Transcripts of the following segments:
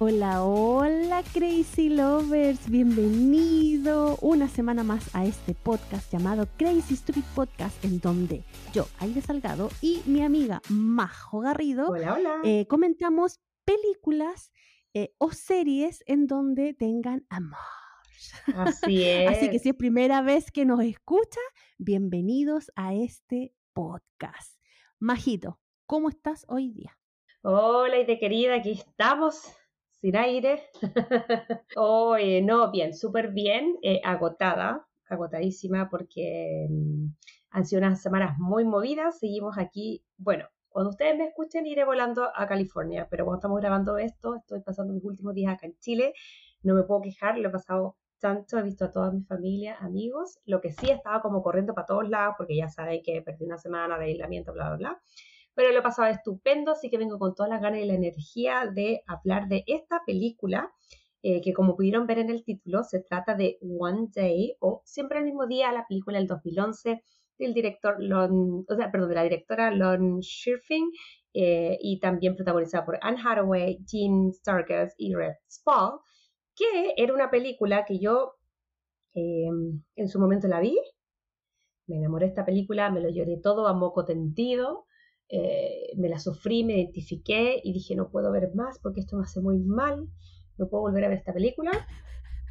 Hola, hola Crazy Lovers, bienvenido una semana más a este podcast llamado Crazy Stupid Podcast en donde yo, Aide Salgado y mi amiga Majo Garrido eh, comentamos películas eh, o series en donde tengan amor. Así es. Así que si es primera vez que nos escucha, bienvenidos a este podcast. Majito, ¿cómo estás hoy día? Hola, Aide querida, aquí estamos sin aire. Oye, no, bien, súper bien, eh, agotada, agotadísima porque mm, han sido unas semanas muy movidas. Seguimos aquí, bueno, cuando ustedes me escuchen iré volando a California, pero cuando estamos grabando esto, estoy pasando mis últimos días acá en Chile, no me puedo quejar, lo he pasado tanto, he visto a toda mi familia, amigos, lo que sí estaba como corriendo para todos lados, porque ya saben que perdí una semana de aislamiento, bla, bla, bla pero lo he pasado estupendo, así que vengo con todas las ganas y la energía de hablar de esta película, eh, que como pudieron ver en el título, se trata de One Day, o Siempre el mismo día, la película del 2011 del director Lon, o sea, perdón, de la directora Lon Schirfing, eh, y también protagonizada por Anne Hathaway, Gene Starkers y Red Spall, que era una película que yo eh, en su momento la vi, me enamoré de esta película, me lo lloré todo a moco tendido, eh, me la sufrí, me identifiqué y dije no puedo ver más porque esto me hace muy mal, no puedo volver a ver esta película.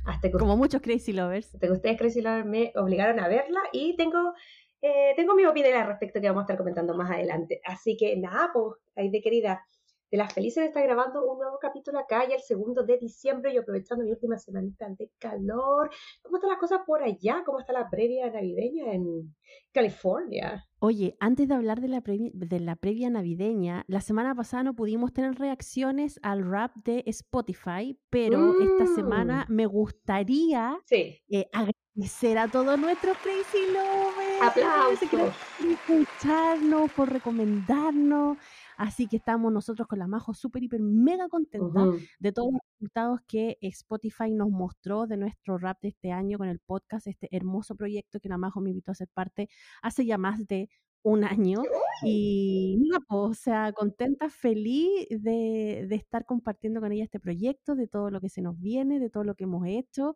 Hasta que, Como muchos Crazy Lovers. Hasta que ustedes Crazy Lovers me obligaron a verla y tengo, eh, tengo mi opinión al respecto que vamos a estar comentando más adelante. Así que nada, pues, ahí de querida, de las felices estar grabando un nuevo capítulo acá, ya el segundo de diciembre y aprovechando mi última semanita de calor. ¿Cómo están las cosas por allá? ¿Cómo está la previa navideña en California? Oye, antes de hablar de la, previa, de la previa navideña, la semana pasada no pudimos tener reacciones al rap de Spotify, pero esta semana mm. me gustaría eh, agradecer a todos nuestros Crazy Lovers. Aplausos. Por escucharnos, por recomendarnos. Así que estamos nosotros con la Majo súper, hiper, mega contentas de todos los resultados que Spotify nos mostró de nuestro rap de este año con el podcast, este hermoso proyecto que la Majo me invitó a ser parte hace ya más de un año. Y no, o sea, contenta, feliz de, de estar compartiendo con ella este proyecto, de todo lo que se nos viene, de todo lo que hemos hecho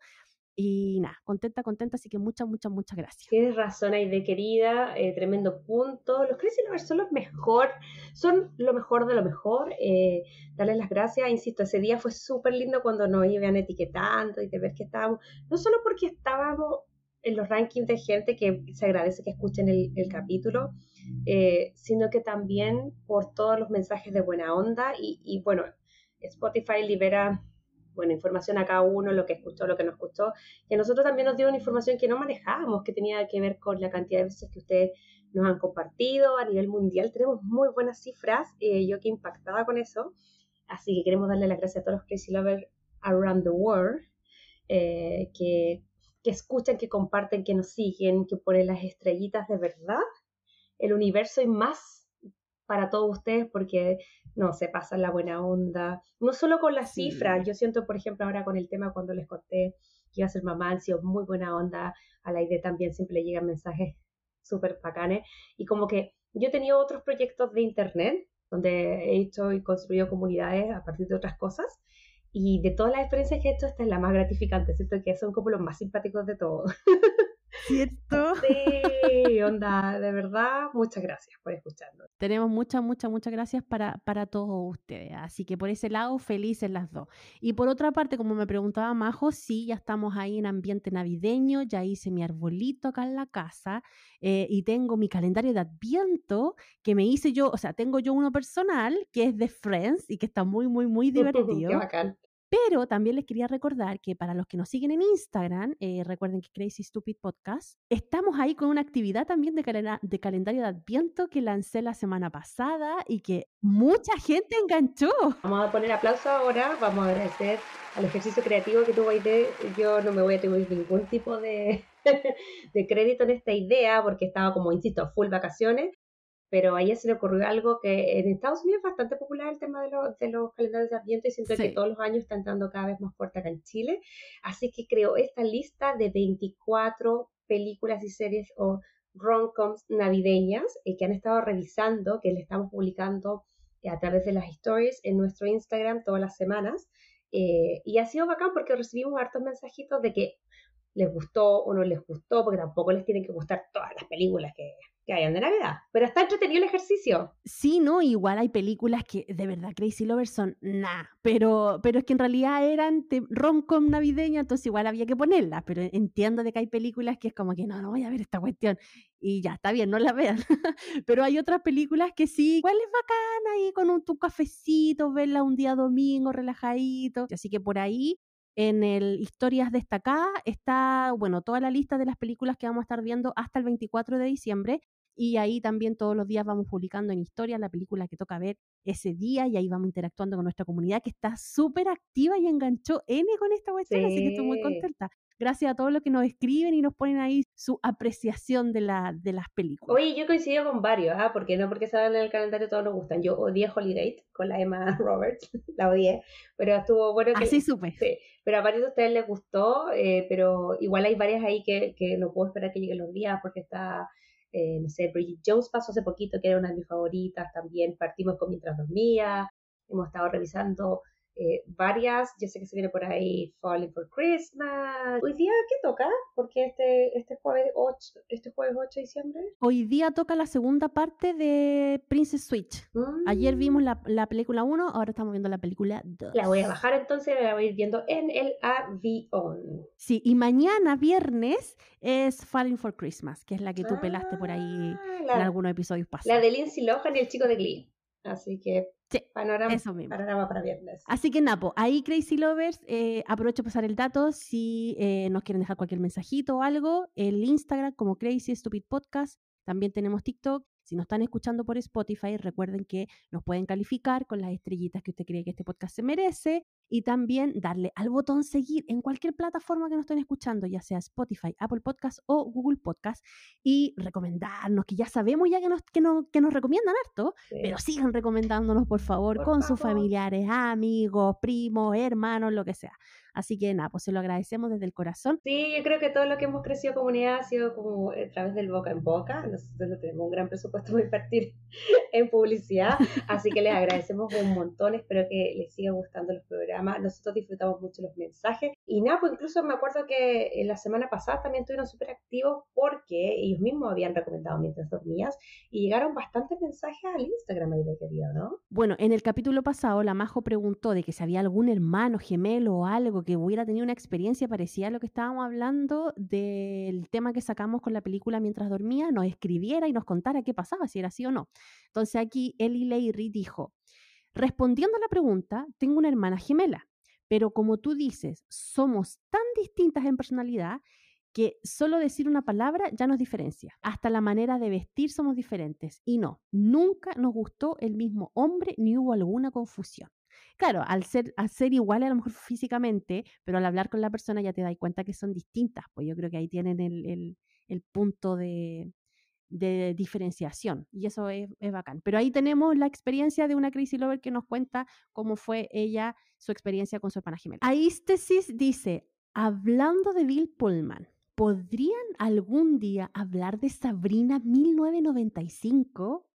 y nada, contenta, contenta, así que muchas, muchas, muchas gracias. Tienes razón, Aide querida, eh, tremendo punto. Los Crazy son los mejor, son lo mejor de lo mejor. Eh, darles las gracias, insisto, ese día fue súper lindo cuando nos iban etiquetando y de ver que estábamos, no solo porque estábamos en los rankings de gente que se agradece que escuchen el, capítulo, eh, sino que también por todos los mensajes de buena onda y bueno, Spotify libera bueno, información a cada uno, lo que escuchó, lo que no escuchó, y a nosotros también nos dio una información que no manejábamos, que tenía que ver con la cantidad de veces que ustedes nos han compartido a nivel mundial. Tenemos muy buenas cifras, eh, yo que impactada con eso, así que queremos darle las gracias a todos los Crazy Lovers around the world, eh, que, que escuchan, que comparten, que nos siguen, que ponen las estrellitas de verdad, el universo y más para todos ustedes porque no se pasa la buena onda, no solo con las cifras, yo siento por ejemplo ahora con el tema cuando les conté que iba a ser mamá, han sido muy buena onda, a la idea también siempre le llegan mensajes súper bacanes y como que yo he tenido otros proyectos de internet donde he hecho y construido comunidades a partir de otras cosas y de todas las experiencias que he hecho esta es la más gratificante, siento que son como los más simpáticos de todos. ¿Cierto? Sí, onda, de verdad, muchas gracias por escucharnos. Tenemos muchas, muchas, muchas gracias para, para todos ustedes. Así que por ese lado, felices las dos. Y por otra parte, como me preguntaba Majo, sí, ya estamos ahí en ambiente navideño, ya hice mi arbolito acá en la casa eh, y tengo mi calendario de adviento que me hice yo, o sea, tengo yo uno personal que es de Friends y que está muy, muy, muy divertido. Qué bacán. Pero también les quería recordar que para los que nos siguen en Instagram, eh, recuerden que Crazy Stupid Podcast, estamos ahí con una actividad también de, de, calendario de Adviento que lancé la semana pasada y que mucha gente enganchó. Vamos a poner aplauso ahora, vamos a agradecer al ejercicio creativo que tuvo Aide. Yo no me voy a tener ningún tipo de, de crédito en esta idea porque estaba como, insisto, full vacaciones pero a ella se le ocurrió algo que en Estados Unidos es bastante popular el tema de, de los calendarios de Adviento y siento que todos los años está entrando cada vez más fuerte acá en Chile. Así que creó esta lista de 24 películas y series o rom-coms navideñas eh, que han estado revisando, que le estamos publicando eh, a través de las stories en nuestro Instagram todas las semanas. Eh, y ha sido bacán porque recibimos hartos mensajitos de que les gustó o no les gustó, porque tampoco les tienen que gustar todas las películas que, que hayan de Navidad. Pero está entretenido el ejercicio. Sí, no, igual hay películas que de verdad Crazy Lovers son nada, pero, pero es que en realidad eran rom-com navideña, entonces igual había que ponerlas, pero entiendo de que hay películas que es como que no, no voy a ver esta cuestión y ya, está bien, no la vean. pero hay otras películas que sí, igual es bacana ahí con un tu cafecito, verla un día domingo relajadito, así que por ahí en el Historias Destacadas está, bueno, toda la lista de las películas que vamos a estar viendo hasta el 24 de diciembre. Y ahí también todos los días vamos publicando en Historias la película que toca ver ese día y ahí vamos interactuando con nuestra comunidad que está súper activa y enganchó N con esta cuestión, así que estoy muy contenta gracias a todos los que nos escriben y nos ponen ahí su apreciación de, la, de las películas. Oye, yo coincido con varios, ¿ah? porque no porque salgan en el calendario todos nos gustan. Yo odié Holiday con la Emma Roberts, la odié, pero estuvo bueno que... Así supe. Sí, pero a varios de ustedes les gustó, eh, pero igual hay varias ahí que, que no puedo esperar que lleguen los días porque está... Eh, no sé, Bridget Jones pasó hace poquito, que era una de mis favoritas también, partimos con Mientras Dormía, hemos estado revisando eh, varias, yo sé que se viene por ahí Falling for Christmas. Hoy día, ¿qué toca? Porque este, este, jueves 8, este jueves 8 de diciembre. Hoy día toca la segunda parte de Princess Switch. Ayer mm. vimos la, la película 1, ahora estamos viendo la película 2. La voy a bajar entonces, la voy a ir viendo en el avión. Sí, y mañana, viernes, es Falling for Christmas, que es la que tú pelaste por ahí ah, en algunos episodios pasados. La de Lindsay Lohan y el chico de Glee. Así que Sí, panorama, eso mismo. panorama para viernes. Así que Napo, ahí Crazy Lovers, eh, aprovecho para pasar el dato si eh, nos quieren dejar cualquier mensajito o algo, el Instagram como Crazy Stupid Podcast, también tenemos TikTok. Si nos están escuchando por Spotify, recuerden que nos pueden calificar con las estrellitas que usted cree que este podcast se merece y también darle al botón seguir en cualquier plataforma que nos estén escuchando, ya sea Spotify, Apple Podcast o Google Podcast, y recomendarnos, que ya sabemos ya que nos, que que nos recomiendan harto, pero sigan recomendándonos, por favor, con sus familiares, amigos, primos, hermanos, lo que sea. Así que nada, pues se lo agradecemos desde el corazón. Sí, yo creo que todo lo que hemos crecido comunidad ha sido como a través del boca en boca. Nosotros tenemos un gran presupuesto para invertir en publicidad, así que les agradecemos un montón. Espero que les siga gustando los programas. Nosotros disfrutamos mucho los mensajes. Y nada, pues incluso me acuerdo que en la semana pasada también estuvieron súper activos porque ellos mismos habían recomendado mientras dormías y llegaron bastantes mensajes al Instagram ahí de querido, ¿no? Bueno, en el capítulo pasado la Majo preguntó de que si había algún hermano gemelo o algo que hubiera tenido una experiencia parecida a lo que estábamos hablando del tema que sacamos con la película mientras dormía, nos escribiera y nos contara qué pasaba, si era así o no. Entonces aquí Ellie Leiry dijo, respondiendo a la pregunta, tengo una hermana gemela, pero como tú dices, somos tan distintas en personalidad que solo decir una palabra ya nos diferencia. Hasta la manera de vestir somos diferentes. Y no, nunca nos gustó el mismo hombre ni hubo alguna confusión. Claro, al ser, al ser iguales a lo mejor físicamente, pero al hablar con la persona ya te das cuenta que son distintas, pues yo creo que ahí tienen el, punto de, diferenciación y eso es, es, bacán. Pero ahí tenemos la experiencia de una Crazy Lover que nos cuenta cómo fue ella, su experiencia con su hermana gemela. Aístesis dice, hablando de Bill Pullman, ¿podrían algún día hablar de Sabrina 1995?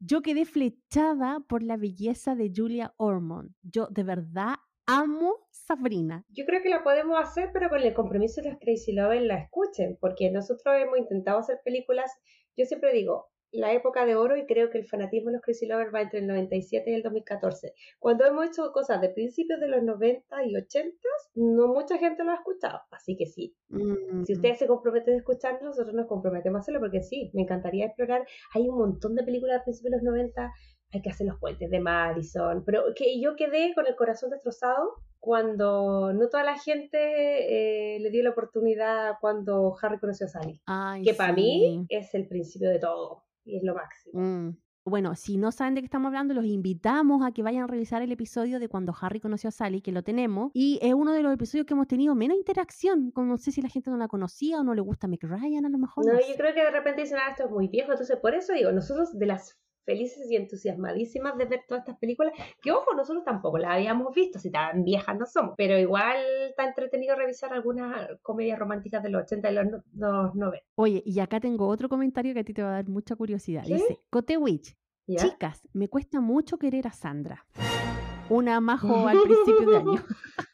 Yo quedé flechada por la belleza de Julia Ormond. Yo de verdad amo Sabrina. Yo creo que la podemos hacer, pero con el compromiso de los Crazy Lovers la escuchen, porque nosotros hemos intentado hacer películas. Yo siempre digo, la época de oro y creo que el fanatismo de los Crazy Lovers va entre el 97 y el 2014. Cuando hemos hecho cosas de principios de los 90 y 80, no mucha gente lo ha escuchado. Así que sí, si mm. ustedes se comprometen a escucharnos, nosotros nos comprometemos a hacerlo porque sí, me encantaría explorar. Hay un montón de películas de principios de los 90, hay que hacer los puentes de Madison, pero que yo quedé con el corazón destrozado cuando no toda la gente eh, le dio la oportunidad cuando Harry conoció a Sally. que para mí es el principio de todo y es lo máximo. Mm. Bueno, si no saben de qué estamos hablando, los invitamos a que vayan a revisar el episodio de cuando Harry conoció a Sally, que lo tenemos, y es uno de los episodios que hemos tenido menos interacción, como no sé si la gente no la conocía o no le gusta Mick Ryan a lo mejor. No, yo creo que de repente dicen, ah, esto es muy viejo, entonces por eso digo, nosotros de las felices y entusiasmadísimas de ver todas estas películas, que ojo, nosotros tampoco las habíamos visto, si tan viejas no somos, pero igual está entretenido revisar algunas comedias románticas de los 80 y los, 90. Oye, y acá tengo otro comentario que a ti te va a dar mucha curiosidad. Dice, Cote Witch, chicas, me cuesta mucho querer a Sandra. Una majo al principio de año.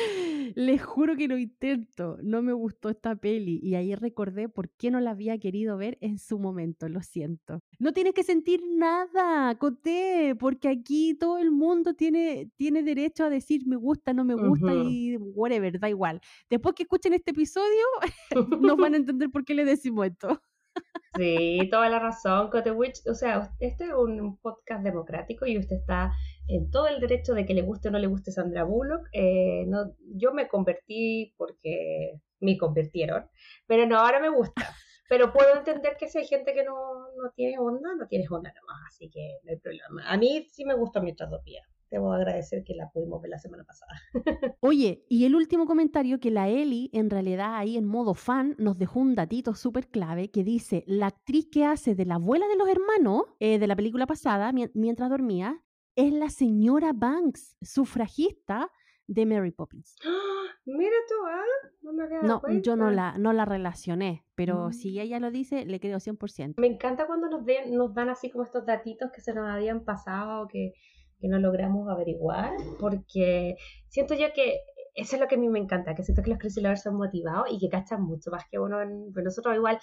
Les juro que lo intento. No me gustó esta peli y ahí recordé por qué no la había querido ver en su momento. Lo siento. No tienes que sentir nada, Coté, porque aquí todo el mundo tiene, tiene derecho a decir me gusta, no me gusta y whatever, da igual. Después que escuchen este episodio, no van a entender por qué le decimos esto. Sí, toda la razón, Cote Witch. O sea, este es un podcast democrático y usted está en todo el derecho de que le guste o no le guste Sandra Bullock. Eh, no, yo me convertí porque me convirtieron, pero no, ahora me gusta. Pero puedo entender que si hay gente que no, no tiene onda, no tiene onda nomás, así que no hay problema. A mí sí me gusta mi tratopía debo agradecer que la pudimos ver la semana pasada. Oye, y el último comentario que la Eli, en realidad ahí en modo fan, nos dejó un datito súper clave que dice, la actriz que hace de la abuela de los hermanos eh, de la película pasada, mientras dormía, es la señora Banks, sufragista de Mary Poppins. Mira tú, ¿ah? No me había No, yo no la, no la relacioné, pero mm. si ella lo dice, le creo 100%. Me encanta cuando nos, nos dan así como estos datitos que se nos habían pasado, que que no logramos averiguar, porque siento yo que eso es lo que a mí me encanta, que siento que los Lovers son motivados y que cachan mucho más que uno. En, pues nosotros igual,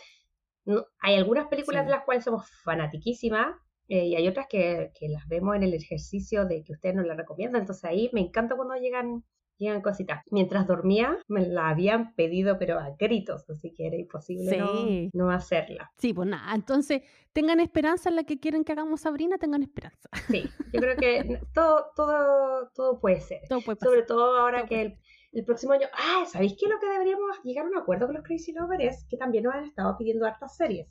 hay algunas películas de las cuales somos fanatiquísimas eh, y hay otras que, que, las vemos en el ejercicio de que ustedes nos las recomiendan. Entonces ahí me encanta cuando llegan llegan cositas. Mientras dormía, me la habían pedido, pero a gritos, así que era imposible no, hacerla. Sí, pues nada, entonces tengan esperanza en la que quieren que hagamos Sabrina, tengan esperanza. Sí, yo creo que todo, todo, todo puede ser. Sobre todo ahora que el, próximo año, ah, ¿sabéis qué? Lo que deberíamos llegar a un acuerdo con los Crazy Lovers es que también nos han estado pidiendo hartas series.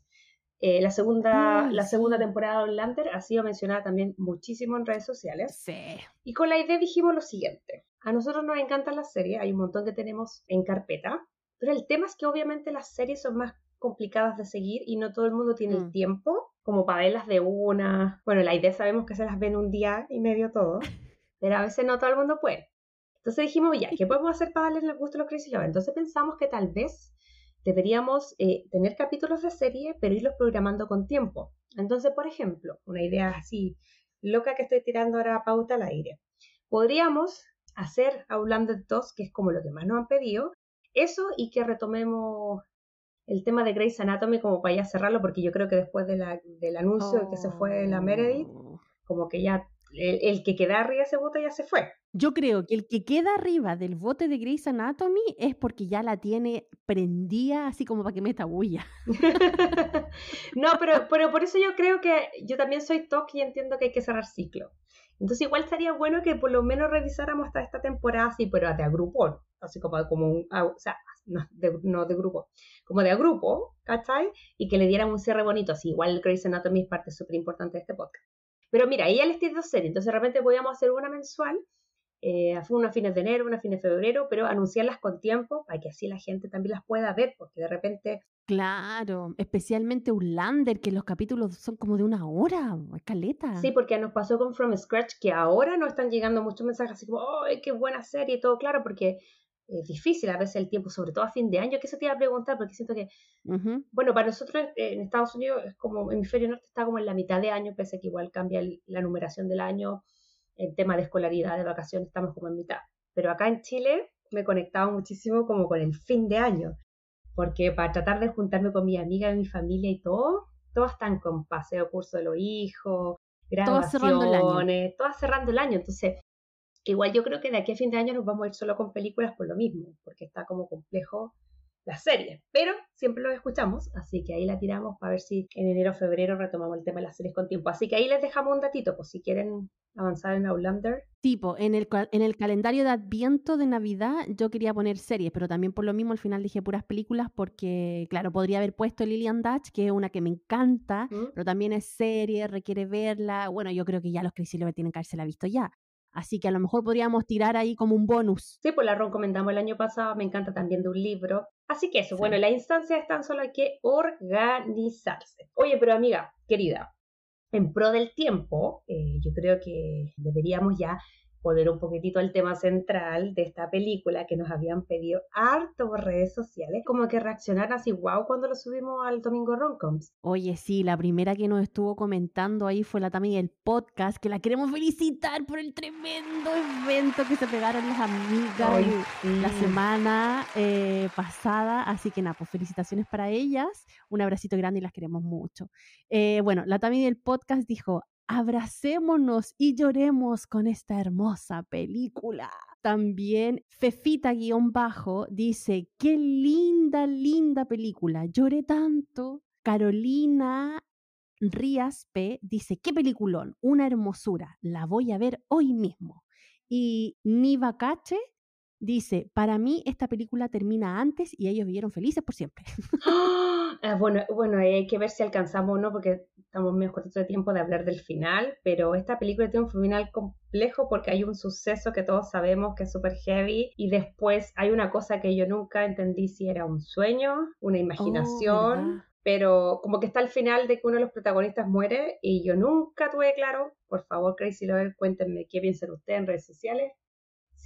Eh, la, segunda, la segunda temporada de Lander ha sido mencionada también muchísimo en redes sociales. Sí. Y con la idea dijimos lo siguiente. A nosotros nos encantan las series, hay un montón que tenemos en carpeta, pero el tema es que obviamente las series son más complicadas de seguir y no todo el mundo tiene el mm. tiempo como para verlas de una. Bueno, la idea sabemos que se las ven un día y medio todo, pero a veces no todo el mundo puede. Entonces dijimos, ya, ¿qué podemos hacer para darle el gusto a los Crazy Lovers? Entonces pensamos que tal vez deberíamos eh, tener capítulos de serie, pero irlos programando con tiempo. Entonces, por ejemplo, una idea así loca que estoy tirando ahora a pauta al aire. Podríamos hacer hablando de dos, que es como lo que más nos han pedido, eso y que retomemos el tema de Grey's Anatomy como para ya cerrarlo, porque yo creo que después de la, del anuncio de que se fue la Meredith, oh. como que ya el, que queda arriba de ese bote ya se fue. Yo creo que el que queda arriba del bote de Grey's Anatomy es porque ya la tiene prendida así como para que meta bulla. no, pero, pero por eso yo creo que yo también soy TOC y entiendo que hay que cerrar ciclo. Entonces igual estaría bueno que por lo menos revisáramos hasta esta temporada así, pero de agrupón, así como, como un, o sea, no de, no de grupo, como de agrupo, ¿cachai? Y que le dieran un cierre bonito, así igual Grey's Anatomy es parte súper importante de este podcast. Pero mira, ella les tiene dos series, entonces de repente podíamos hacer una mensual, eh, una a fines de enero, una a fines de febrero, pero anunciarlas con tiempo para que así la gente también las pueda ver, porque de repente... Claro, especialmente Lander, que los capítulos son como de una hora, escaleta. Sí, porque nos pasó con From Scratch, que ahora no están llegando muchos mensajes así como, ¡ay, qué buena serie! y todo, claro, porque es difícil a veces el tiempo, sobre todo a fin de año, que eso te iba a preguntar, porque siento que, bueno, para nosotros eh, en Estados Unidos es como, hemisferio norte está como en la mitad de año, pese a que igual cambia la numeración del año, el tema de escolaridad, de vacaciones, estamos como en mitad. Pero acá en Chile me he conectado muchísimo como con el fin de año, porque para tratar de juntarme con mi amiga, mi familia y todo, todas están con paseo, curso de los hijos, graduaciones, todas cerrando el año. Entonces, igual yo creo que de aquí a fin de año nos vamos a ir solo con películas por lo mismo, porque está como complejo la serie, pero siempre lo escuchamos, así que ahí la tiramos para ver si en enero o febrero retomamos el tema de las series con tiempo. Así que ahí les dejamos un datito, pues si quieren avanzar en Outlander. Tipo, en el, en el calendario de Adviento de Navidad yo quería poner series, pero también por lo mismo al final dije puras películas porque, claro, podría haber puesto Lillian Dutch, que es una que me encanta, ¿Mm? pero también es serie, requiere verla. Bueno, yo creo que ya los Crazy Lovers tienen que haberse la visto ya. Así que a lo mejor podríamos tirar ahí como un bonus. Sí, pues la recomendamos el año pasado, me encanta también de un libro. Así que eso, bueno, las instancias están solo hay que organizarse. Oye, pero amiga, querida, en pro del tiempo, eh, yo creo que deberíamos ya volver un poquitito al tema central de esta película que nos habían pedido harto por redes sociales, como que reaccionaran así, wow, cuando lo subimos al Domingo Roncoms. Oye, sí, la primera que nos estuvo comentando ahí fue la también el podcast, que la queremos felicitar por el tremendo evento que se pegaron las amigas la semana eh, pasada, así que nada, pues felicitaciones para ellas, un abracito grande y las queremos mucho. Eh, bueno, la también del podcast dijo, abracémonos y lloremos con esta hermosa película. También Fefita-bajo dice, qué linda, linda película, lloré tanto. Carolina Rías P dice, qué peliculón, una hermosura, la voy a ver hoy mismo. Y Niva Cache dice, para mí esta película termina antes y ellos vivieron felices por siempre. Ah, bueno, bueno, hay que ver si alcanzamos o no, porque estamos medio cortos de tiempo de hablar del final, pero esta película tiene un final complejo porque hay un suceso que todos sabemos que es súper heavy y después hay una cosa que yo nunca entendí si era un sueño, una oh, imaginación. pero como que está al final de que uno de los protagonistas muere y yo nunca tuve claro, por favor Crazy Lover, cuéntenme qué piensan ustedes en redes sociales,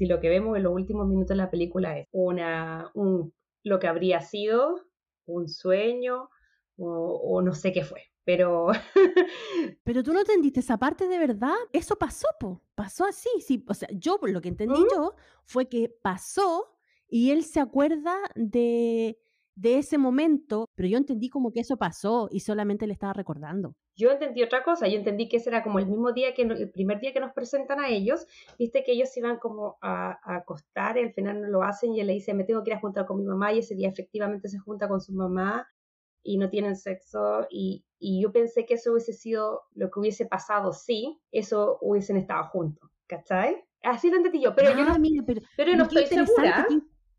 si lo que vemos en los últimos minutos de la película es una, un, lo que habría sido un sueño o, no sé qué fue. Pero... pero tú no entendiste esa parte de verdad. Eso pasó, po. Pasó así. Sí. O sea, yo lo que entendí yo fue que pasó y él se acuerda de, de ese momento, pero yo entendí como que eso pasó y solamente le estaba recordando. Yo entendí otra cosa, yo entendí que ese era como el mismo día que el primer día que nos presentan a ellos, viste que ellos iban como a, acostar y al final no lo hacen y él le dice, me tengo que ir a juntar con mi mamá y ese día efectivamente se junta con su mamá y no tienen sexo y, y yo pensé que eso hubiese sido lo que hubiese pasado sí, eso hubiesen estado juntos, ¿cachai? Así lo entendí yo, pero yo no, ah, pero, no estoy segura.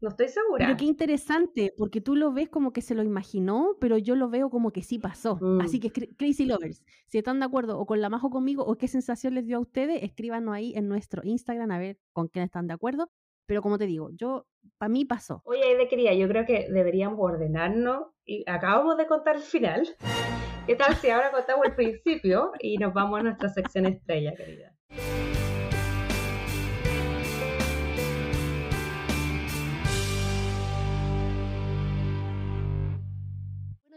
No estoy segura. Pero qué interesante, porque tú lo ves como que se lo imaginó, pero yo lo veo como que sí pasó. Así mm. que Crazy Lovers, si están de acuerdo o con la Majo conmigo o qué sensación les dio a ustedes, escríbanos ahí en nuestro Instagram a ver con quién están de acuerdo. Pero como te digo, yo, para mí pasó. Oye, de quería, yo creo que deberíamos ordenarnos y acabamos de contar el final. ¿Qué tal si ahora contamos el principio y nos vamos a nuestra sección estrella, querida?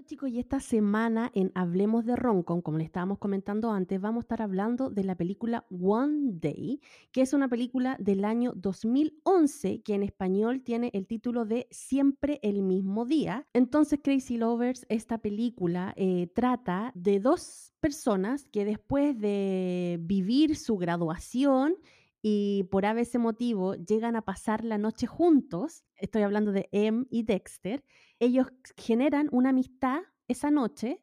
Chicos, y esta semana en Hablemos de Roncon, como le estábamos comentando antes, vamos a estar hablando de la película One Day, que es una película del año 2011 que en español tiene el título de Siempre el mismo día. Entonces, Crazy Lovers, esta película eh, trata de dos personas que después de vivir su graduación y por ese motivo llegan a pasar la noche juntos, estoy hablando de Em y Dexter, ellos generan una amistad esa noche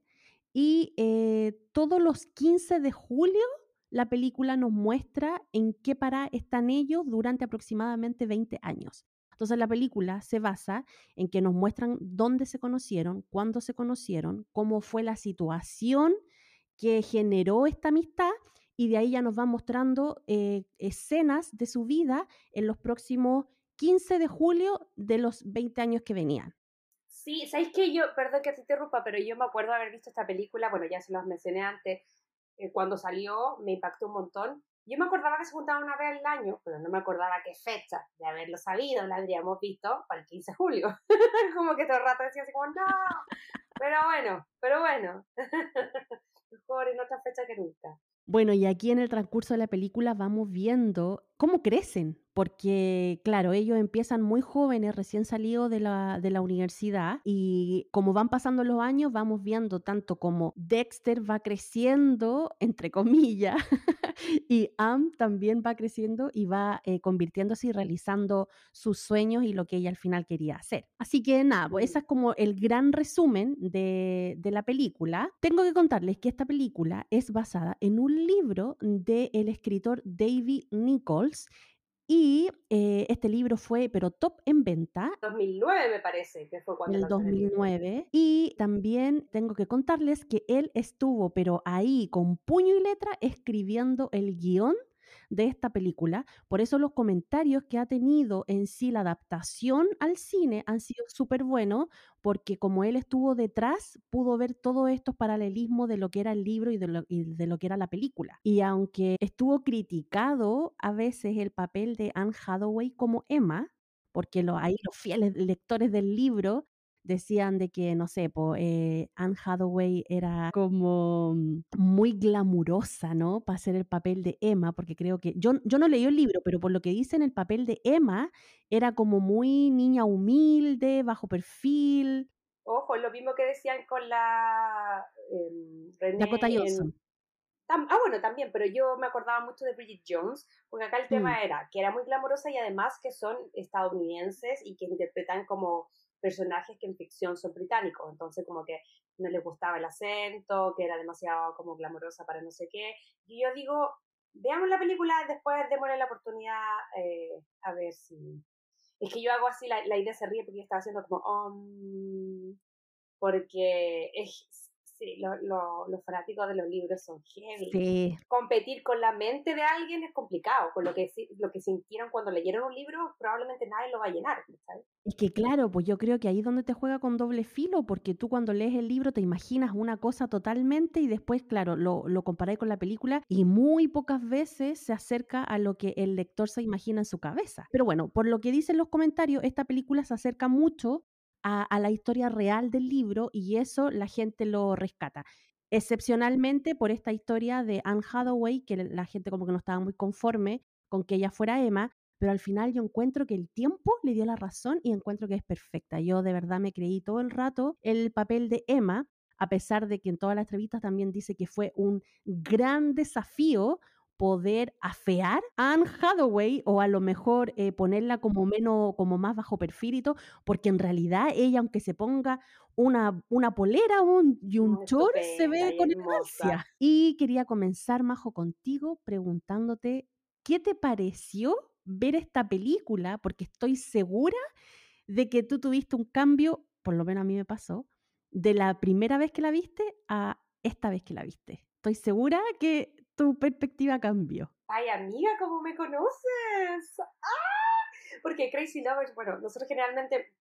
y eh, todos los 15 de julio la película nos muestra en qué para están ellos durante aproximadamente 20 años. Entonces la película se basa en que nos muestran dónde se conocieron, cuándo se conocieron, cómo fue la situación que generó esta amistad y de ahí ya nos va mostrando eh, escenas de su vida en los próximos 15 de julio de los 20 años que venían. Sí, ¿sabéis que yo, perdón que te interrumpa, pero yo me acuerdo haber visto esta película, bueno, ya se los mencioné antes, eh, cuando salió me impactó un montón. Yo me acordaba que se juntaba una vez al año, pero no me acordaba qué fecha de haberlo sabido, la habríamos visto para el 15 de julio. como que todo el rato decía así como, no, pero bueno, pero bueno, mejor en otra fecha que nunca. Bueno, y aquí en el transcurso de la película vamos viendo cómo crecen, porque claro, ellos empiezan muy jóvenes, recién salidos de la, de la universidad, y como van pasando los años, vamos viendo tanto como Dexter va creciendo, entre comillas, y Am también va creciendo y va eh, convirtiéndose y realizando sus sueños y lo que ella al final quería hacer. Así que nada, pues ese es como el gran resumen de, de, la película. Tengo que contarles que esta película es basada en un libro del escritor David Nichols y eh, este libro fue, pero top en venta. 2009 me parece que fue cuando. El 2009. Y también tengo que contarles que él estuvo, pero ahí con puño y letra, escribiendo el guion de esta película. Por eso los comentarios que ha tenido en sí la adaptación al cine han sido súper buenos, porque como él estuvo detrás, pudo ver todos estos paralelismos de lo que era el libro y de lo, de lo que era la película. Y aunque estuvo criticado a veces el papel de Anne Hathaway como Emma, porque lo, los fieles lectores del libro decían de que, no sé, eh, Anne Hathaway era como mm, muy glamurosa, ¿no? Para hacer el papel de Emma, porque creo que, yo, yo no leí el libro, pero por lo que dicen, el papel de Emma era como muy niña humilde, bajo perfil. Ojo, lo mismo que decían con la eh, René Dakota Ah, bueno, también, pero yo me acordaba mucho de Bridget Jones, porque acá el tema mm. era que era muy glamorosa y además que son estadounidenses y que interpretan como personajes que en ficción son británicos, entonces como que no les gustaba el acento, que era demasiado como glamorosa para no sé qué. Y yo digo, veamos la película, después démosle la oportunidad eh, a ver si... Es que yo hago así, la, idea se ríe porque yo estaba haciendo como... Porque es, Sí, los fanáticos de los libros son heavy. Competir con la mente de alguien es complicado. Con lo que, lo que sintieron cuando leyeron un libro, probablemente nadie lo va a llenar. ¿sabes? Es que claro, pues yo creo que ahí es donde te juega con doble filo, porque tú cuando lees el libro te imaginas una cosa totalmente y después, claro, lo, lo comparáis con la película y muy pocas veces se acerca a lo que el lector se imagina en su cabeza. Pero bueno, por lo que dicen los comentarios, esta película se acerca mucho a, la historia real del libro y eso la gente lo rescata. Excepcionalmente por esta historia de Anne Hathaway, que la gente como que no estaba muy conforme con que ella fuera Emma, pero al final yo encuentro que el tiempo le dio la razón y encuentro que es perfecta. Yo de verdad me creí todo el rato el papel de Emma, a pesar de que en todas las entrevistas también dice que fue un gran desafío poder afear a Anne Hathaway o a lo mejor eh, ponerla como menos, como más bajo perfil y todo, porque en realidad ella, aunque se ponga una, una polera un, y un short, se ve con elegancia. Y quería comenzar, Majo, contigo preguntándote, ¿qué te pareció ver esta película? Porque estoy segura de que tú tuviste un cambio, por lo menos a mí me pasó, de la primera vez que la viste a esta vez que la viste. Estoy segura que tu perspectiva cambió? Ay, amiga, ¿cómo me conoces? ¡Ah! Porque Crazy Lovers, bueno, nosotros generalmente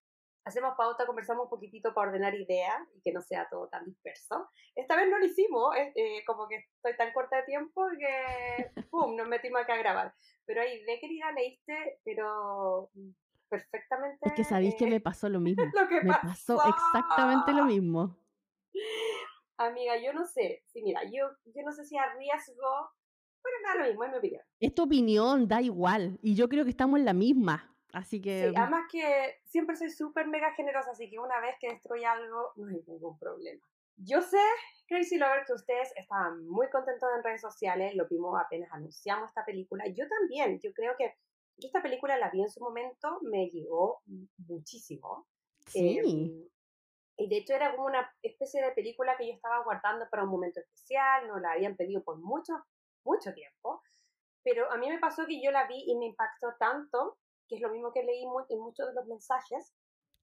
hacemos pauta, conversamos un poquitito para ordenar ideas y que no sea todo tan disperso. Esta vez no lo hicimos, eh, eh, como que estoy tan corta de tiempo que, ¡pum!, nos metimos acá a grabar. Pero ahí, de querida, leíste, pero perfectamente. Es que sabéis que me eh, pasó lo mismo. lo que me pasó exactamente lo mismo. Amiga, yo no sé. Sí, mira, yo, yo no sé si a riesgo. Me da lo mismo, es mi opinión. Es tu opinión, da igual. Y yo creo que estamos en la misma. Así que. Sí, además que siempre soy súper mega generosa, así que una vez que destruye algo, no hay ningún problema. Yo sé, Crazy Lover, que ustedes estaban muy contentos en redes sociales, lo vimos apenas anunciamos esta película. Yo también, yo creo que esta película la vi en su momento, me llegó muchísimo. Sí. Em, y de hecho era como una especie de película que yo estaba guardando para un momento especial, no la habían pedido por mucho, mucho tiempo. Pero a mí me pasó que yo la vi y me impactó tanto, que es lo mismo que leí en muchos de los mensajes,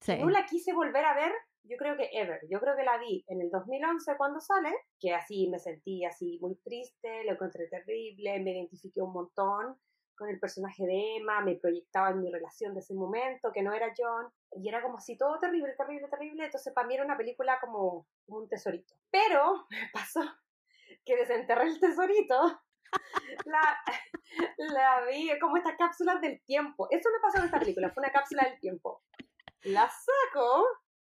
sí. no la quise volver a ver, yo creo que ever. Yo creo que la vi en el 2011 cuando sale, que así me sentí así muy triste, lo encontré terrible, me identifiqué un montón con el personaje de Emma, me proyectaba en mi relación de ese momento, que no era John, y era como así todo terrible, terrible, terrible, entonces para mí era una película como, un tesorito. Pero me pasó que desenterré el tesorito, la, la vi como estas cápsulas del tiempo. Eso me pasó en esta película, fue una cápsula del tiempo. La saco,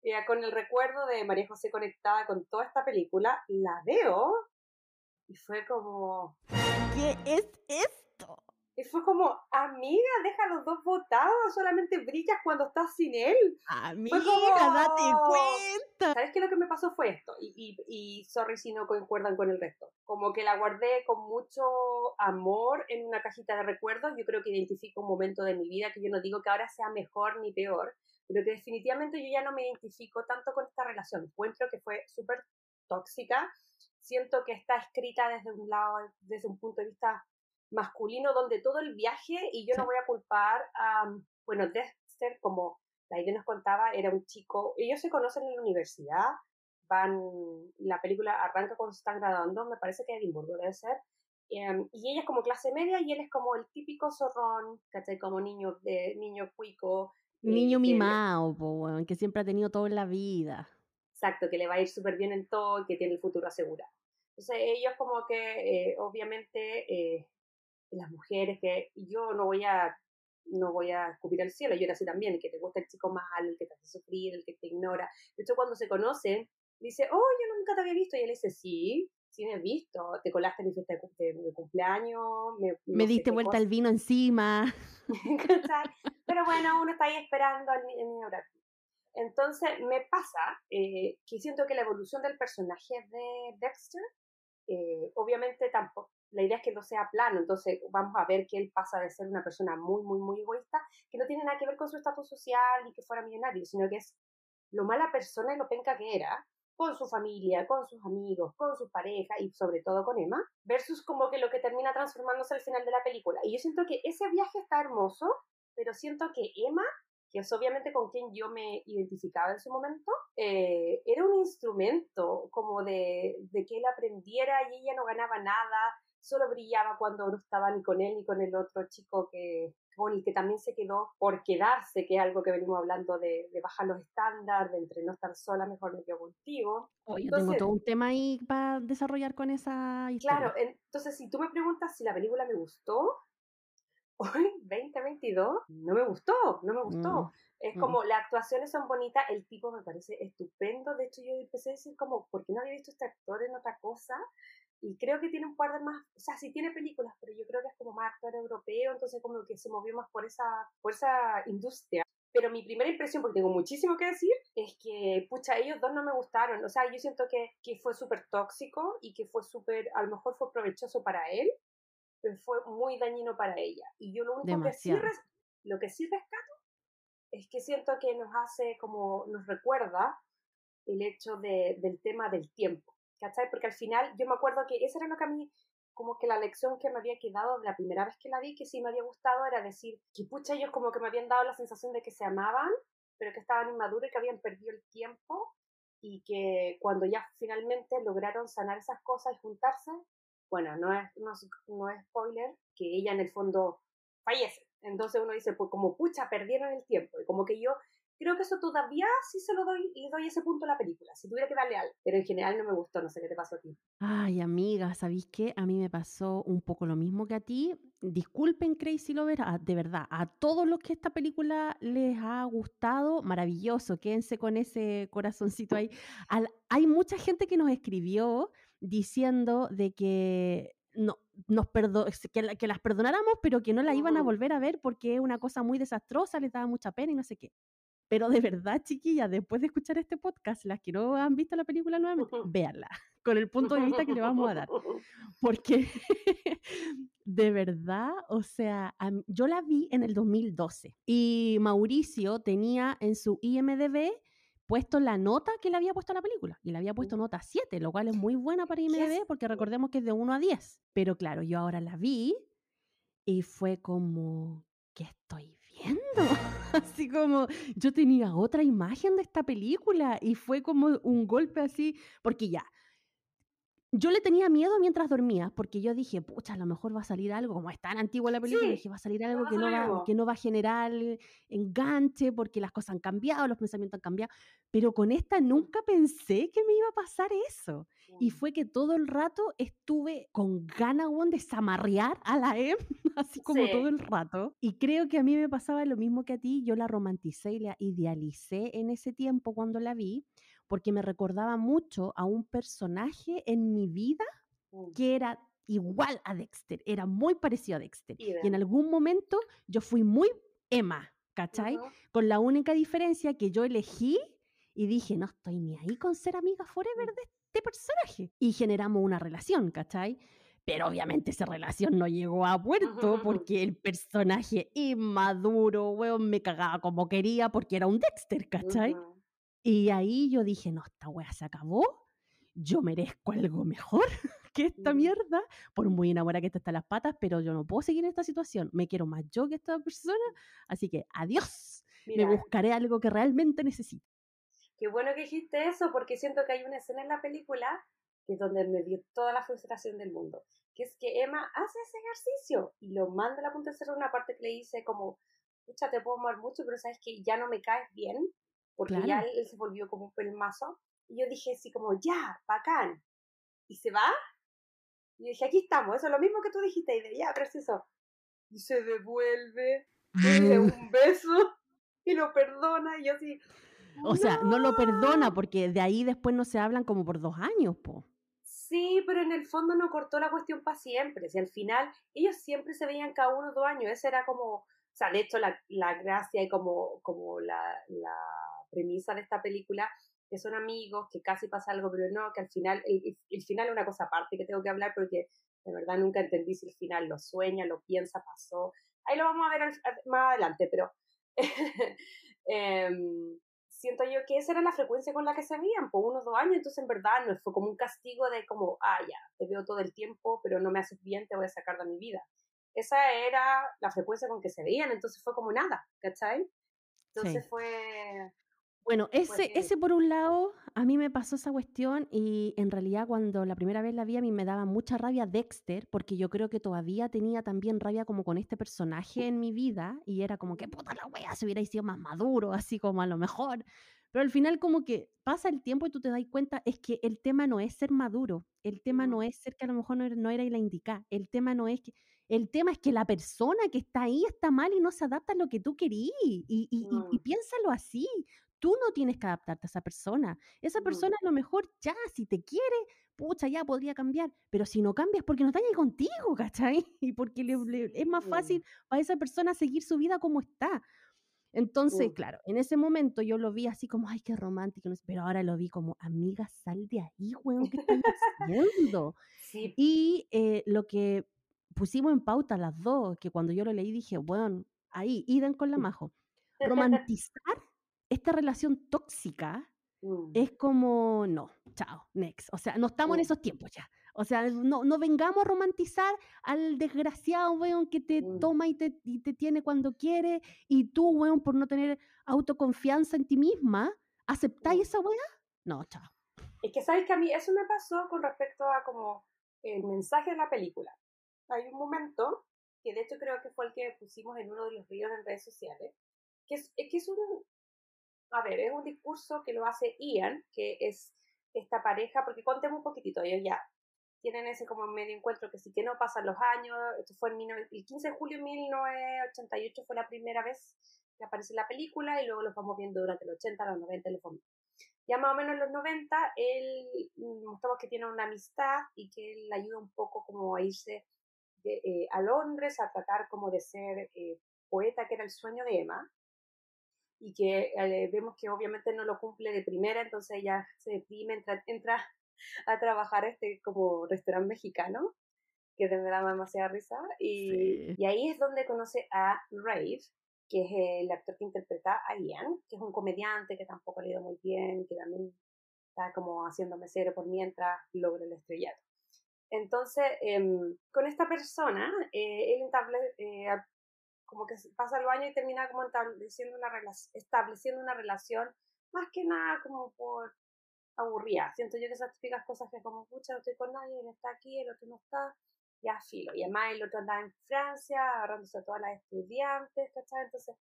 ya con el recuerdo de María José conectada con toda esta película, la veo y fue como... ¿Qué es esto? Y fue como, amiga, deja los dos botados, solamente brillas cuando estás sin él. Amiga, date cuenta. ¿Sabes qué? Lo que me pasó fue esto, y, y, y sorry si no concuerdan con el resto. Como que la guardé con mucho amor en una cajita de recuerdos. Yo creo que identifico un momento de mi vida que yo no digo que ahora sea mejor ni peor, pero que definitivamente yo ya no me identifico tanto con esta relación. Encuentro que fue súper tóxica. Siento que está escrita desde un lado, desde un punto de vista masculino donde todo el viaje, y yo no voy a culpar a, bueno, Dexter, como la idea nos contaba, era un chico, ellos se conocen en la universidad, van, la película arranca cuando se están graduando, me parece que Edimburgo debe ser, em, y ella es como clase media y él es como el típico zorrón, ¿cachai? Como niño, de, niño cuico. Eh, niño mimado, que siempre ha tenido todo en la vida. Exacto, que le va a ir súper bien en todo y que tiene el futuro asegurado. Entonces ellos como que, eh, obviamente, eh, las mujeres que yo no voy a no voy a escupir al cielo, yo era así también, que te gusta el chico mal, el que te hace sufrir, el que te ignora. De hecho, cuando se conocen, dice, oh, yo nunca te había visto, y él dice, sí, sí me he visto, te colaste en mi fiesta de, cumpleaños, me, diste vuelta el vino encima. Pero bueno, uno está ahí esperando al niño Entonces, me pasa eh, que siento que la evolución del personaje de Dexter, eh, obviamente tampoco, la idea es que no sea plano, entonces vamos a ver que él pasa de ser una persona muy, muy, muy egoísta, que no tiene nada que ver con su estatus social ni que fuera millonario, sino que es lo mala persona y lo penca que era, con su familia, con sus amigos, con su pareja y sobre todo con Emma, versus como que lo que termina transformándose al final de la película. Y yo siento que ese viaje está hermoso, pero siento que Emma, que es obviamente con quien yo me identificaba en su momento, eh, era un instrumento como de, de que él aprendiera y ella no ganaba nada, solo brillaba cuando no estaba ni con él ni con el otro chico que, con el que también se quedó por quedarse, que es algo que venimos hablando de, bajar los estándares, de entre no estar sola, mejor me quedo contigo. Oye, tengo todo un tema ahí para desarrollar con esa historia. Claro, entonces si tú me preguntas si la película me gustó, hoy, 2022, no me gustó, no me gustó. Mm, es mm. como, las actuaciones son bonitas, el tipo me parece estupendo, de hecho yo empecé a decir como, ¿por qué no había visto este actor en otra cosa? Y creo que tiene un par de más, o sea, sí tiene películas, pero yo creo que es como más actor europeo, entonces como que se movió más por esa, por esa industria. Pero mi primera impresión, porque tengo muchísimo que decir, es que, pucha, ellos dos no me gustaron. O sea, yo siento que, que fue súper tóxico y que fue súper, a lo mejor fue provechoso para él, pero fue muy dañino para ella. Y yo lo único que sí, lo que sí rescato es que siento que nos hace como, nos recuerda el hecho de, del tema del tiempo. ¿Cachai? Porque al final yo me acuerdo que esa era lo que a mí, como que la lección que me había quedado de la primera vez que la vi, que sí me había gustado, era decir que pucha, ellos como que me habían dado la sensación de que se amaban, pero que estaban inmaduros y que habían perdido el tiempo y que cuando ya finalmente lograron sanar esas cosas y juntarse, bueno, no es, no, no es spoiler, que ella en el fondo fallece. Entonces uno dice, pues como pucha, perdieron el tiempo. Y como que yo creo que eso todavía sí se lo doy, le doy ese punto a la película, si tuviera que darle algo, pero en general no me gustó, no sé qué te pasó a ti. Ay, amiga, ¿sabéis qué? A mí me pasó un poco lo mismo que a ti. Disculpen, Crazy Lover, de verdad, a todos los que esta película les ha gustado, maravilloso, quédense con ese corazoncito ahí. hay mucha gente que nos escribió diciendo de que no, nos que, que, las perdonáramos, pero que no la iban a volver a ver porque es una cosa muy desastrosa, les daba mucha pena y no sé qué. Pero de verdad, chiquillas, después de escuchar este podcast, las que no han visto la película nuevamente, véanla, con el punto de vista que le vamos a dar. Porque de verdad, o sea, yo la vi en el 2012 y Mauricio tenía en su IMDB puesto la nota que le había puesto a la película. Y le había puesto nota 7, lo cual es muy buena para IMDB porque recordemos que es de 1 a 10. Pero claro, yo ahora la vi y fue como, ¿qué estoy Así como yo tenía otra imagen de esta película y fue como un golpe así, porque ya, yo le tenía miedo mientras dormía, porque yo dije, pucha, a lo mejor va a salir algo, como es tan antigua la película, dije, va a salir algo que no va, que no va a generar enganche, porque las cosas han cambiado, los pensamientos han cambiado, pero con esta nunca pensé que me iba a pasar eso. Y fue que todo el rato estuve con ganas de zamarrear a la M, así como todo el rato. Y creo que a mí me pasaba lo mismo que a ti, yo la romanticé y la idealicé en ese tiempo cuando la vi, porque me recordaba mucho a un personaje en mi vida mm. que era igual a Dexter, era muy parecido a Dexter. Y en algún momento yo fui muy Emma, ¿cachai? Con la única diferencia que yo elegí y dije, no estoy ni ahí con ser amiga forever mm. de este personaje. Y generamos una relación, ¿cachai? Pero obviamente esa relación no llegó a puerto porque el personaje inmaduro, weón, me cagaba como quería porque era un Dexter, ¿cachai? Y ahí yo dije, no, esta wea se acabó, yo merezco algo mejor que esta mierda, por muy enamorada que esté hasta las patas, pero yo no puedo seguir en esta situación, me quiero más yo que esta persona, así que adiós, me buscaré algo que realmente necesito. Qué bueno que dijiste eso, porque siento que hay una escena en la película que es donde me dio toda la frustración del mundo, que es que Emma hace ese ejercicio y lo manda a la punta de cerro una parte que le dice como, pucha, te puedo amar mucho, pero sabes que ya no me caes bien, porque ya él, se volvió como un pelmazo. Y yo dije así como, ya, bacán. Y se va. Y dije, aquí estamos, eso es lo mismo que tú dijiste, y de ya, preciso. Y se devuelve, le un beso y lo perdona, y yo así, o sea, no lo perdona porque de ahí después no se hablan como por dos años, po. Sí, pero en el fondo no cortó la cuestión para siempre. Si al final ellos siempre se veían cada uno dos años, esa era como, o sea, de hecho la, la gracia y como, como la, la premisa de esta película, que son amigos, que casi pasa algo, pero no, que al final, el, el final es una cosa aparte que tengo que hablar porque de verdad nunca entendí si el final lo sueña, lo piensa, pasó. Ahí lo vamos a ver más adelante, pero eh, siento yo que esa era la frecuencia con la que se veían, por unos dos años, entonces en verdad no fue como un castigo de como, ah, ya, te veo todo el tiempo, pero no me haces bien, te voy a sacar de mi vida. Esa era la frecuencia con que se veían, entonces fue como nada, ¿cachai? Entonces fue... Bueno, ese, ese por un lado, a mí me pasó esa cuestión y en realidad cuando la primera vez la vi a mí me daba mucha rabia Dexter, porque yo creo que todavía tenía también rabia como con este personaje en mi vida y era como que puta la wea, se hubiera sido más maduro, así como a lo mejor. Pero al final como que pasa el tiempo y tú te das cuenta es que el tema no es ser maduro, el tema no es ser que a lo mejor no era, no era la indica, el tema no es que, el tema es que la persona que está ahí está mal y no se adapta a lo que tú querías y, y, y, y, piénsalo así, tú no tienes que adaptarte a esa persona. Esa persona a lo mejor ya, si te quiere, pucha, ya podría cambiar, pero si no cambias, porque no está ahí contigo, ¿cachai? Y porque es más fácil para esa persona seguir su vida como está. Entonces, claro, en ese momento yo lo vi así como, ay, qué romántico, pero ahora lo vi como, amiga, sal de ahí, weón, ¿qué estás haciendo? Y eh, lo que pusimos en pauta las dos, que cuando yo lo leí dije, bueno, ahí, iden con la majo. Romantizar esta relación tóxica mm. es como, no, chao, next. O sea, no estamos en esos tiempos ya. O sea, no, no vengamos a romantizar al desgraciado, weón, que te mm. toma y te, y te tiene cuando quiere, y tú, weón, por no tener autoconfianza en ti misma, ¿aceptáis mm. esa weá? No, chao. Es que sabes que a mí eso me pasó con respecto a como el mensaje de la película. Hay un momento, que de hecho creo que fue el que pusimos en uno de los videos en redes sociales, que es, que es un, a ver, es un discurso que lo hace Ian, que es esta pareja, porque contemos un poquitito, ellos ya tienen ese como medio encuentro que sí que no pasan los años, esto fue en el 15 de julio de 1988 fue la primera vez que aparece la película y luego los vamos viendo durante los 80, los 90 los vamos. Ya más o menos en los 90 él mm, mostramos que tiene una amistad y que él ayuda un poco como a irse eh, a Londres a tratar como de ser eh, poeta, que era el sueño de Emma, y que eh, vemos que obviamente no lo cumple de primera, entonces ella se deprime, entra, entra a trabajar este como restaurante mexicano, que me demasiada risa, y, y, ahí es donde conoce a Rave, que es el actor que interpreta a Ian, que es un comediante que tampoco ha ido muy bien, que también está como haciendo mesero por mientras logra el estrellato. Entonces, em, con esta persona, eh, él entablece, eh, como que pasa el año y termina como estableciendo una, estableciendo una relación, más que nada como por aburrida. Siento yo que esas típicas cosas que como, pucha, no estoy con nadie, él está aquí, el otro no está, ya filo. Y además el otro anda en Francia, agarrándose a todas las estudiantes, ¿cachai? Entonces,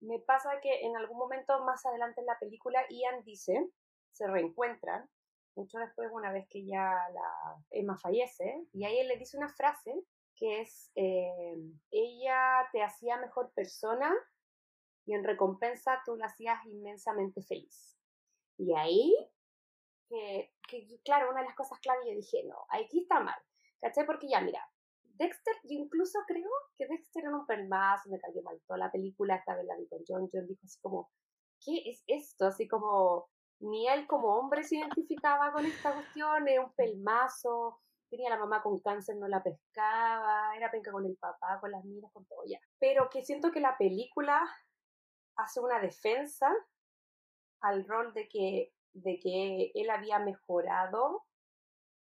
me pasa que en algún momento más adelante en la película, Ian dice, se reencuentran, mucho después, una vez que ya la Emma fallece, y ahí él le dice una frase que es, eh, ella te hacía mejor persona y en recompensa tú la hacías inmensamente feliz. Y ahí, que, claro, una de las cosas clave, yo dije, no, aquí está mal. ¿Cachai? Porque ya, mira, Dexter, yo incluso creo que Dexter era un pelmazo, me cayó mal toda la película, esta vez la vi con John, John dijo así como, ¿qué es esto? Así como, ni él como hombre se identificaba con esta cuestión, era un pelmazo, tenía la mamá con cáncer, no la pescaba, era penca con el papá, con las minas, con todo ya. Pero que siento que la película hace una defensa al rol de que, de que él había mejorado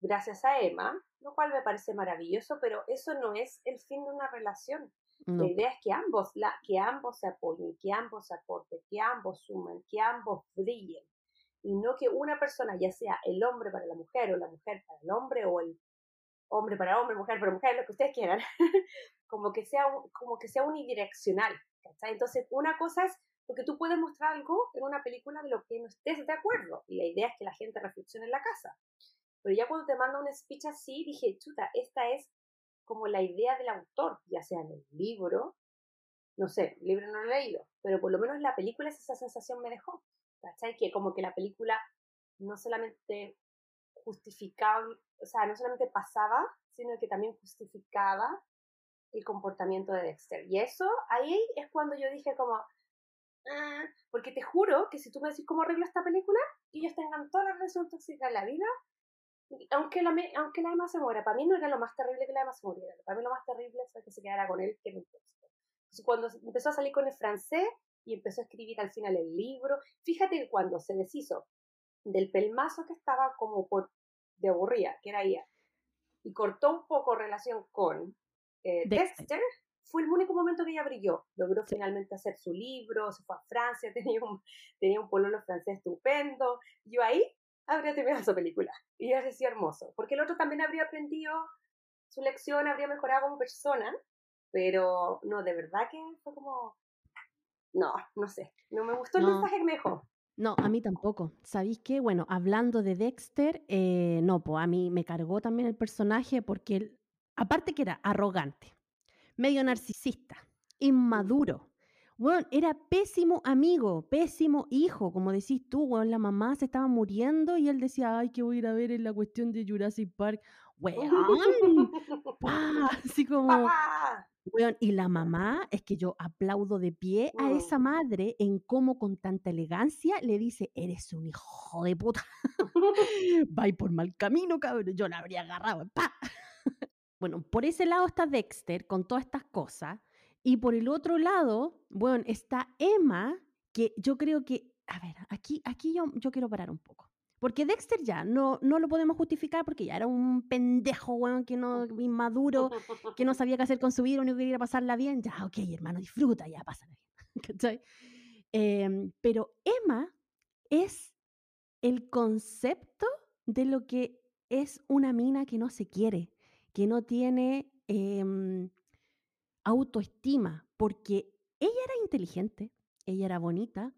gracias a Emma, lo cual me parece maravilloso, pero eso no es el fin de una relación. La idea es que ambos, la, que ambos se apoyen, que ambos aporten, que ambos sumen, que ambos brillen. Y no que una persona, ya sea el hombre para la mujer o la mujer para el hombre o el hombre para hombre, mujer para mujer, lo que ustedes quieran, como, que sea, como que sea unidireccional. Entonces, una cosa es porque tú puedes mostrar algo en una película de lo que no estés de acuerdo. Y la idea es que la gente reflexione en la casa. Pero ya cuando te manda un speech así, dije, chuta, esta es como la idea del autor, ya sea en el libro, no sé, el libro no lo he leído, pero por lo menos la película esa sensación me dejó, ¿cachai? Que como que la película no solamente justificaba, o sea, no solamente pasaba, sino que también justificaba el comportamiento de Dexter. Y eso, ahí es cuando yo dije como, ah", porque te juro que si tú me decís cómo arreglo esta película, ellos tengan toda la relación tóxica en la vida, aunque la, aunque la Emma se muera, para mí no era lo más terrible que la Emma se muriera. Para mí lo más terrible fue que se quedara con él que Entonces, cuando empezó a salir con el francés y empezó a escribir al final el libro, fíjate que cuando se deshizo del pelmazo que estaba como por de aburrida, que era ella, y cortó un poco relación con eh, Dexter. fue el único momento que ella brilló. Logró finalmente hacer su libro, se fue a Francia, tenía un, tenía un pololo francés estupendo. Yo ahí habría terminado su película. Y habría sido hermoso. Porque el otro también habría aprendido su lección, habría mejorado como persona. Pero no, de verdad que fue como. No, no sé. No me gustó el mensaje que me dejó. No, a mí tampoco. ¿Sabéis qué? Bueno, hablando de Dexter, eh, no, pues a mí me cargó también el personaje porque él, aparte que era arrogante, medio narcisista, inmaduro, bueno, era pésimo amigo, pésimo hijo, como decís tú, bueno, la mamá se estaba muriendo y él decía, ay, que voy a ir a ver en la cuestión de Jurassic Park. Weón, así como, weón, y la mamá, es que yo aplaudo de pie a esa madre en cómo con tanta elegancia le dice, eres un hijo de puta, va por mal camino, cabrón, yo la habría agarrado, pa. bueno, por ese lado está Dexter con todas estas cosas y por el otro lado, bueno, está Emma, que yo creo que, a ver, aquí, aquí yo, yo quiero parar un poco. Porque Dexter ya no, no lo podemos justificar porque ya era un pendejo, weón, que no, inmaduro, que no sabía qué hacer con su vida, único que quería pasarla bien. Ya, ok, hermano, disfruta, ya, pásala bien. ¿Cachai? Em, pero Emma es el concepto de lo que es una mina que no se quiere, que no tiene em, autoestima, porque ella era inteligente, ella era bonita,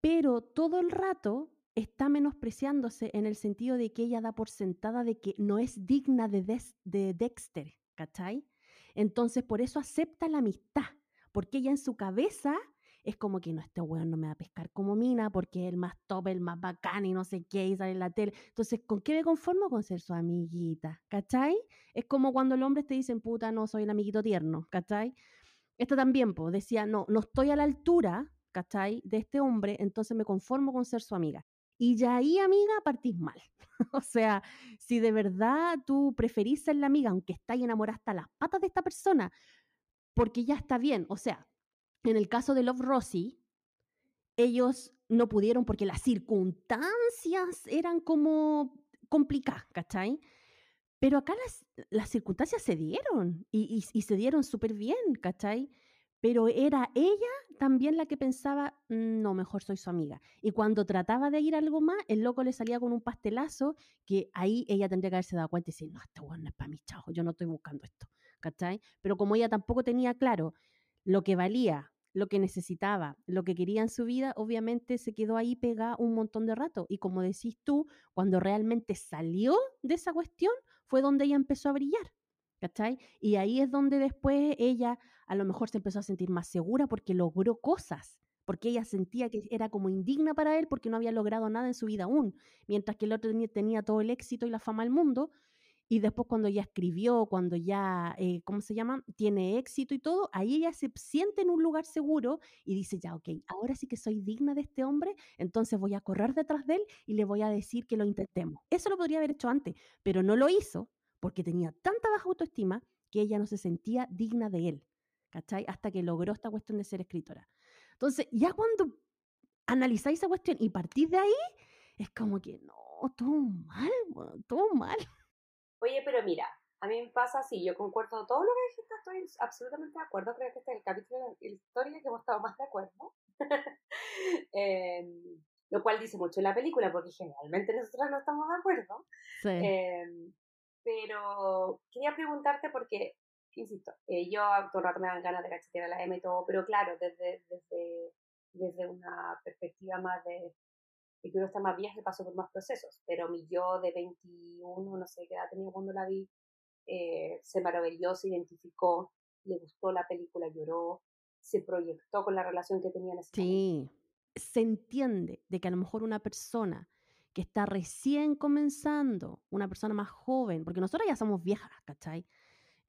pero todo el rato está menospreciándose en el sentido de que ella da por sentada de que no es digna de, de Dexter, ¿cachai? Entonces por eso acepta la amistad, porque ella en su cabeza es como que no, este weón no me va a pescar como mina porque es el más top, el más bacán y no sé qué, y sale en la tele. Entonces, ¿con qué me conformo? Con ser su amiguita, ¿cachai? Es como cuando el hombre te dicen, puta, no, soy el amiguito tierno, ¿cachai? Esto también, pues, decía, no, no estoy a la altura, ¿cachai? De este hombre, entonces me conformo con ser su amiga. Y ya ahí, amiga, partís mal. o sea, si de verdad tú preferís ser la amiga, aunque estáis enamorada hasta las patas de esta persona, porque ya está bien, o sea, en el caso de Love Rosie, ellos no pudieron porque las circunstancias eran como complicadas, ¿cachai? Pero acá las, las circunstancias se dieron y, y, se dieron súper bien, ¿cachai? Pero era ella también la que pensaba, mm, no, mejor soy su amiga. Y cuando trataba de ir algo más, el loco le salía con un pastelazo que ahí ella tendría que haberse dado cuenta y decir, no, este bueno no es para mí, chao, yo no estoy buscando esto, ¿cachai? Pero como ella tampoco tenía claro lo que valía lo que necesitaba, lo que quería en su vida, obviamente se quedó ahí pegada un montón de rato. Y como decís tú, cuando realmente salió de esa cuestión, fue donde ella empezó a brillar. ¿Cachai? Y ahí es donde después ella a lo mejor se empezó a sentir más segura porque logró cosas, porque ella sentía que era como indigna para él porque no había logrado nada en su vida aún, mientras que el otro tenía, todo el éxito y la fama del mundo. y después cuando ya escribió, cuando ya, eh, ¿cómo se llama? Tiene éxito y todo, ahí ella se siente en un lugar seguro y dice, ya, ok, ahora sí que soy digna de este hombre, entonces voy a correr detrás de él y le voy a decir que lo intentemos. Eso lo podría haber hecho antes, pero no lo hizo porque tenía tanta baja autoestima que ella no se sentía digna de él, ¿cachai? Hasta que logró esta cuestión de ser escritora. Entonces, ya cuando analizáis esa cuestión y partís de ahí, es como que no, todo mal, todo mal. Oye, pero mira, a mí me pasa así, yo concuerdo todo lo que dijiste, estoy absolutamente de acuerdo, creo que este es el capítulo de la historia que hemos estado más de acuerdo. Em, lo cual dice mucho en la película, porque generalmente nosotros no estamos de acuerdo. Sí. Em, pero quería preguntarte porque, insisto, eh, yo todo el rato me dan ganas de cachetear a la M y todo, pero claro, desde, desde, desde una perspectiva más de y que uno está más vieja y pasó por más procesos, pero mi yo de 21, no sé qué edad tenía cuando la vi, eh, se maravilló, se identificó, le gustó la película, lloró, se proyectó con la relación que tenía en ese Sí, se entiende de que a lo mejor una persona que está recién comenzando, una persona más joven, porque nosotros ya somos viejas, ¿cachai?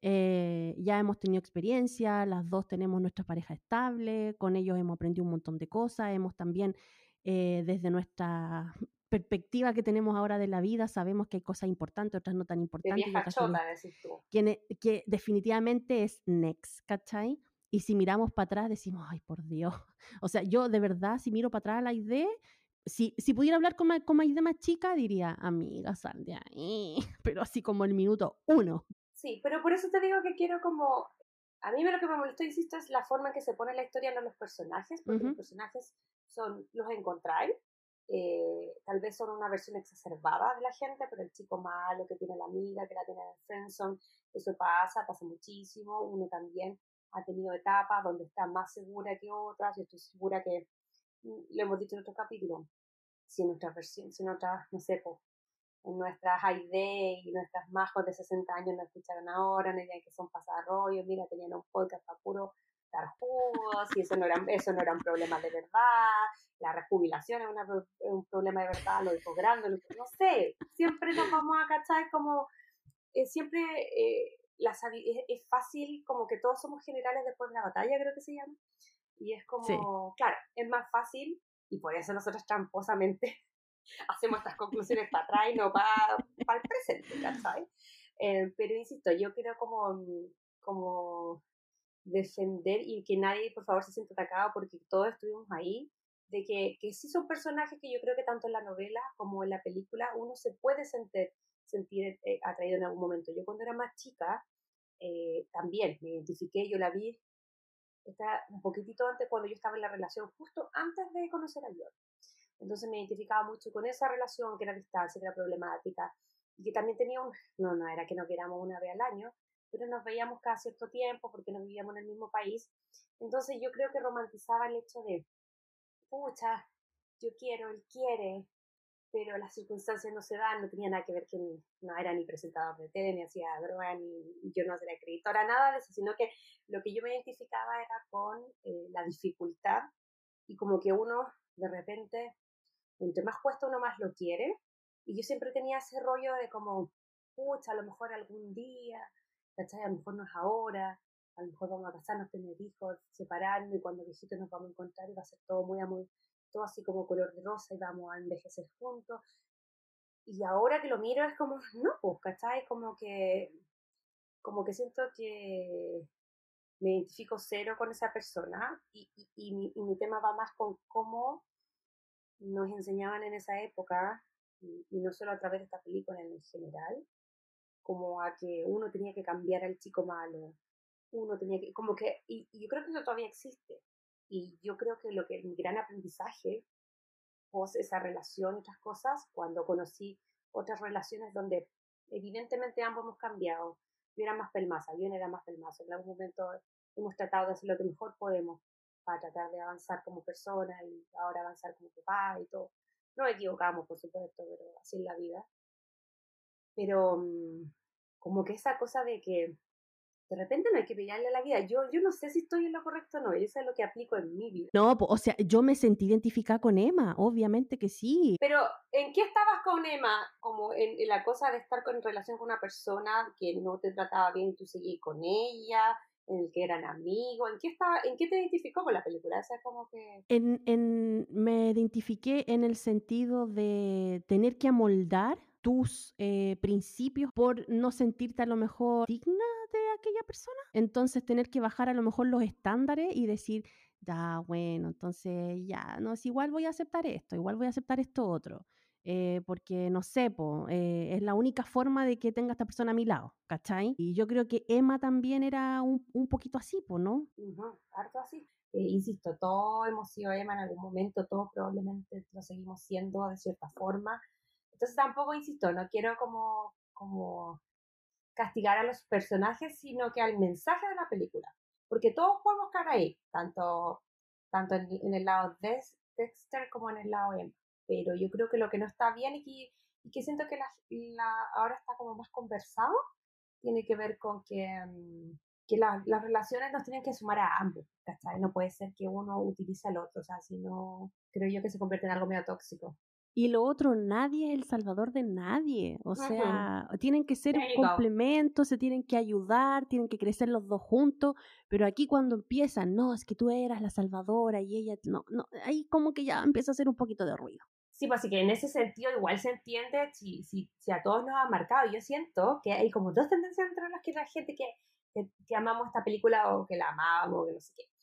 Eh, ya hemos tenido experiencia, las dos tenemos nuestra pareja estable, con ellos hemos aprendido un montón de cosas, hemos también eh, desde nuestra perspectiva que tenemos ahora de la vida, sabemos que hay cosas importantes, otras no tan importantes. Que, que definitivamente es next, ¿cachai? Y si miramos para atrás decimos, ay, por Dios. O sea, yo de verdad, si miro para atrás a la idea, si, si pudiera hablar con, con idea más chica, diría, amiga, sal de ahí. Pero así como el minuto uno. Sí, pero por eso te digo que quiero como... A mí lo que me molestó, insisto, es la forma en que se pone la historia en los personajes, porque los personajes son, los encontráis. Eh, tal vez son una versión exacerbada de la gente, pero el chico malo que tiene la amiga, que la tiene en friendzone, eso pasa, pasa muchísimo. Uno también ha tenido etapas donde está más segura que otras. Yo estoy segura que, lo hemos dicho en otro capítulo, si en nuestra versión, si en otras, no sé, pues, en nuestras ID y nuestras majos de 60 años no escucharon ahora, no digan que son pasarrollos, mira, tenían un podcast para puro jugos y eso no, era, eso no era un problema de verdad, la rejubilación es, un problema de verdad, lo dijo grande, no sé, siempre nos vamos a cachar como, eh, siempre eh, es, fácil, como que todos somos generales después de la batalla, creo que se llama, y es como, claro, es más fácil y por eso nosotros tramposamente hacemos estas conclusiones para atrás y no para, para el presente, ¿cachai? Eh, pero insisto, yo creo como, como defender y que nadie, por favor, se sienta atacado porque todos estuvimos ahí, de que, que sí son personajes que yo creo que tanto en la novela como en la película uno se puede sentir, sentir eh, atraído en algún momento. Yo cuando era más chica eh, también me identifiqué, yo la vi está un poquitito antes cuando yo estaba en la relación, justo antes de conocer a George. Entonces me identificaba mucho con esa relación que era distancia, que era problemática y que también tenía un, no, no era que nos viéramos una vez al año, pero nos veíamos cada cierto tiempo porque no vivíamos en el mismo país. Entonces yo creo que romantizaba el hecho de, pucha, yo quiero, él quiere, pero las circunstancias no se dan, no tenía nada que ver que no era ni presentador de tele, ni hacía droga, ni yo no era escritora, nada de eso, sino que lo que yo me identificaba era con eh, la dificultad y como que uno de repente, entre más cuesta uno más lo quiere, y yo siempre tenía ese rollo de como, pucha, a lo mejor algún día, ¿cachai? A lo mejor no es ahora, a lo mejor vamos a casarnos, tener hijos, separarnos y cuando viejitos nos vamos a encontrar y va a ser todo muy, muy, todo así como color de rosa y vamos a envejecer juntos. Y ahora que lo miro es como, no, pues, ¿cachai? Como que, como que siento que me identifico cero con esa persona y, mi, y mi tema va más con cómo nos enseñaban en esa época, y no solo a través de esta película en general, como a que uno tenía que cambiar al chico malo, uno tenía que, como que, y, yo creo que eso todavía existe. Y yo creo que lo que mi gran aprendizaje, pues esa relación, otras cosas, cuando conocí otras relaciones donde evidentemente ambos hemos cambiado. Yo era más pelmaza, yo era más pelmaza. En algún momento hemos tratado de hacer lo que mejor podemos para tratar de avanzar como persona y ahora avanzar como papá y todo. No equivocamos, por supuesto, pero así es la vida. Pero mm, como que esa cosa de que de repente no hay que pillarle la vida. Yo, yo no sé si estoy en lo correcto o no, eso es lo que aplico en mi vida. No, o sea, yo me sentí identificada con Emma, obviamente que sí. Pero, ¿en qué estabas con Emma? Como en, la cosa de estar con, en relación con una persona que no te trataba bien y tú seguís con ella, en el que eran amigos, ¿en qué, estaba, ¿en qué te identificó con la película? O como que... En, en, me identifiqué en el sentido de tener que amoldar tus eh, principios por no sentirte a lo mejor digna de aquella persona. Entonces tener que bajar a lo mejor los estándares y decir, ya, bueno, entonces ya, no, es igual voy a aceptar esto, igual voy a aceptar esto otro. Eh, porque no sé, eh, es la única forma de que tenga esta persona a mi lado, ¿cachai? Y yo creo que Emma también era un, poquito así, po, ¿no? harto así. insisto, todos hemos sido Emma en algún momento, todos probablemente lo seguimos siendo de cierta forma, entonces tampoco, insisto, no quiero como, como castigar a los personajes, sino que al mensaje de la película. Porque todos podemos caer ahí, tanto, tanto en, el lado de Dexter como en el lado Emma. Pero yo creo que lo que no está bien y que, siento que la, ahora está como más conversado, tiene que ver con que, mm, que las relaciones nos tienen que sumar a ambos, ¿cachai? No puede ser que uno utilice al otro, o sea, si no, creo yo que se convierte en algo medio tóxico. Y lo otro, nadie es el salvador de nadie. O sea, tienen que ser un complemento, se tienen que ayudar, tienen que crecer los dos juntos. Pero aquí cuando empiezan, no, es que tú eras la salvadora y ella, no, no, ahí como que ya empieza a hacer un poquito de ruido. Sí, pues así que en ese sentido igual se entiende si, si, si a todos nos ha marcado. Yo siento que hay como dos tendencias entre las que la gente que, que, que amamos esta película o que la amamos, o que no sé qué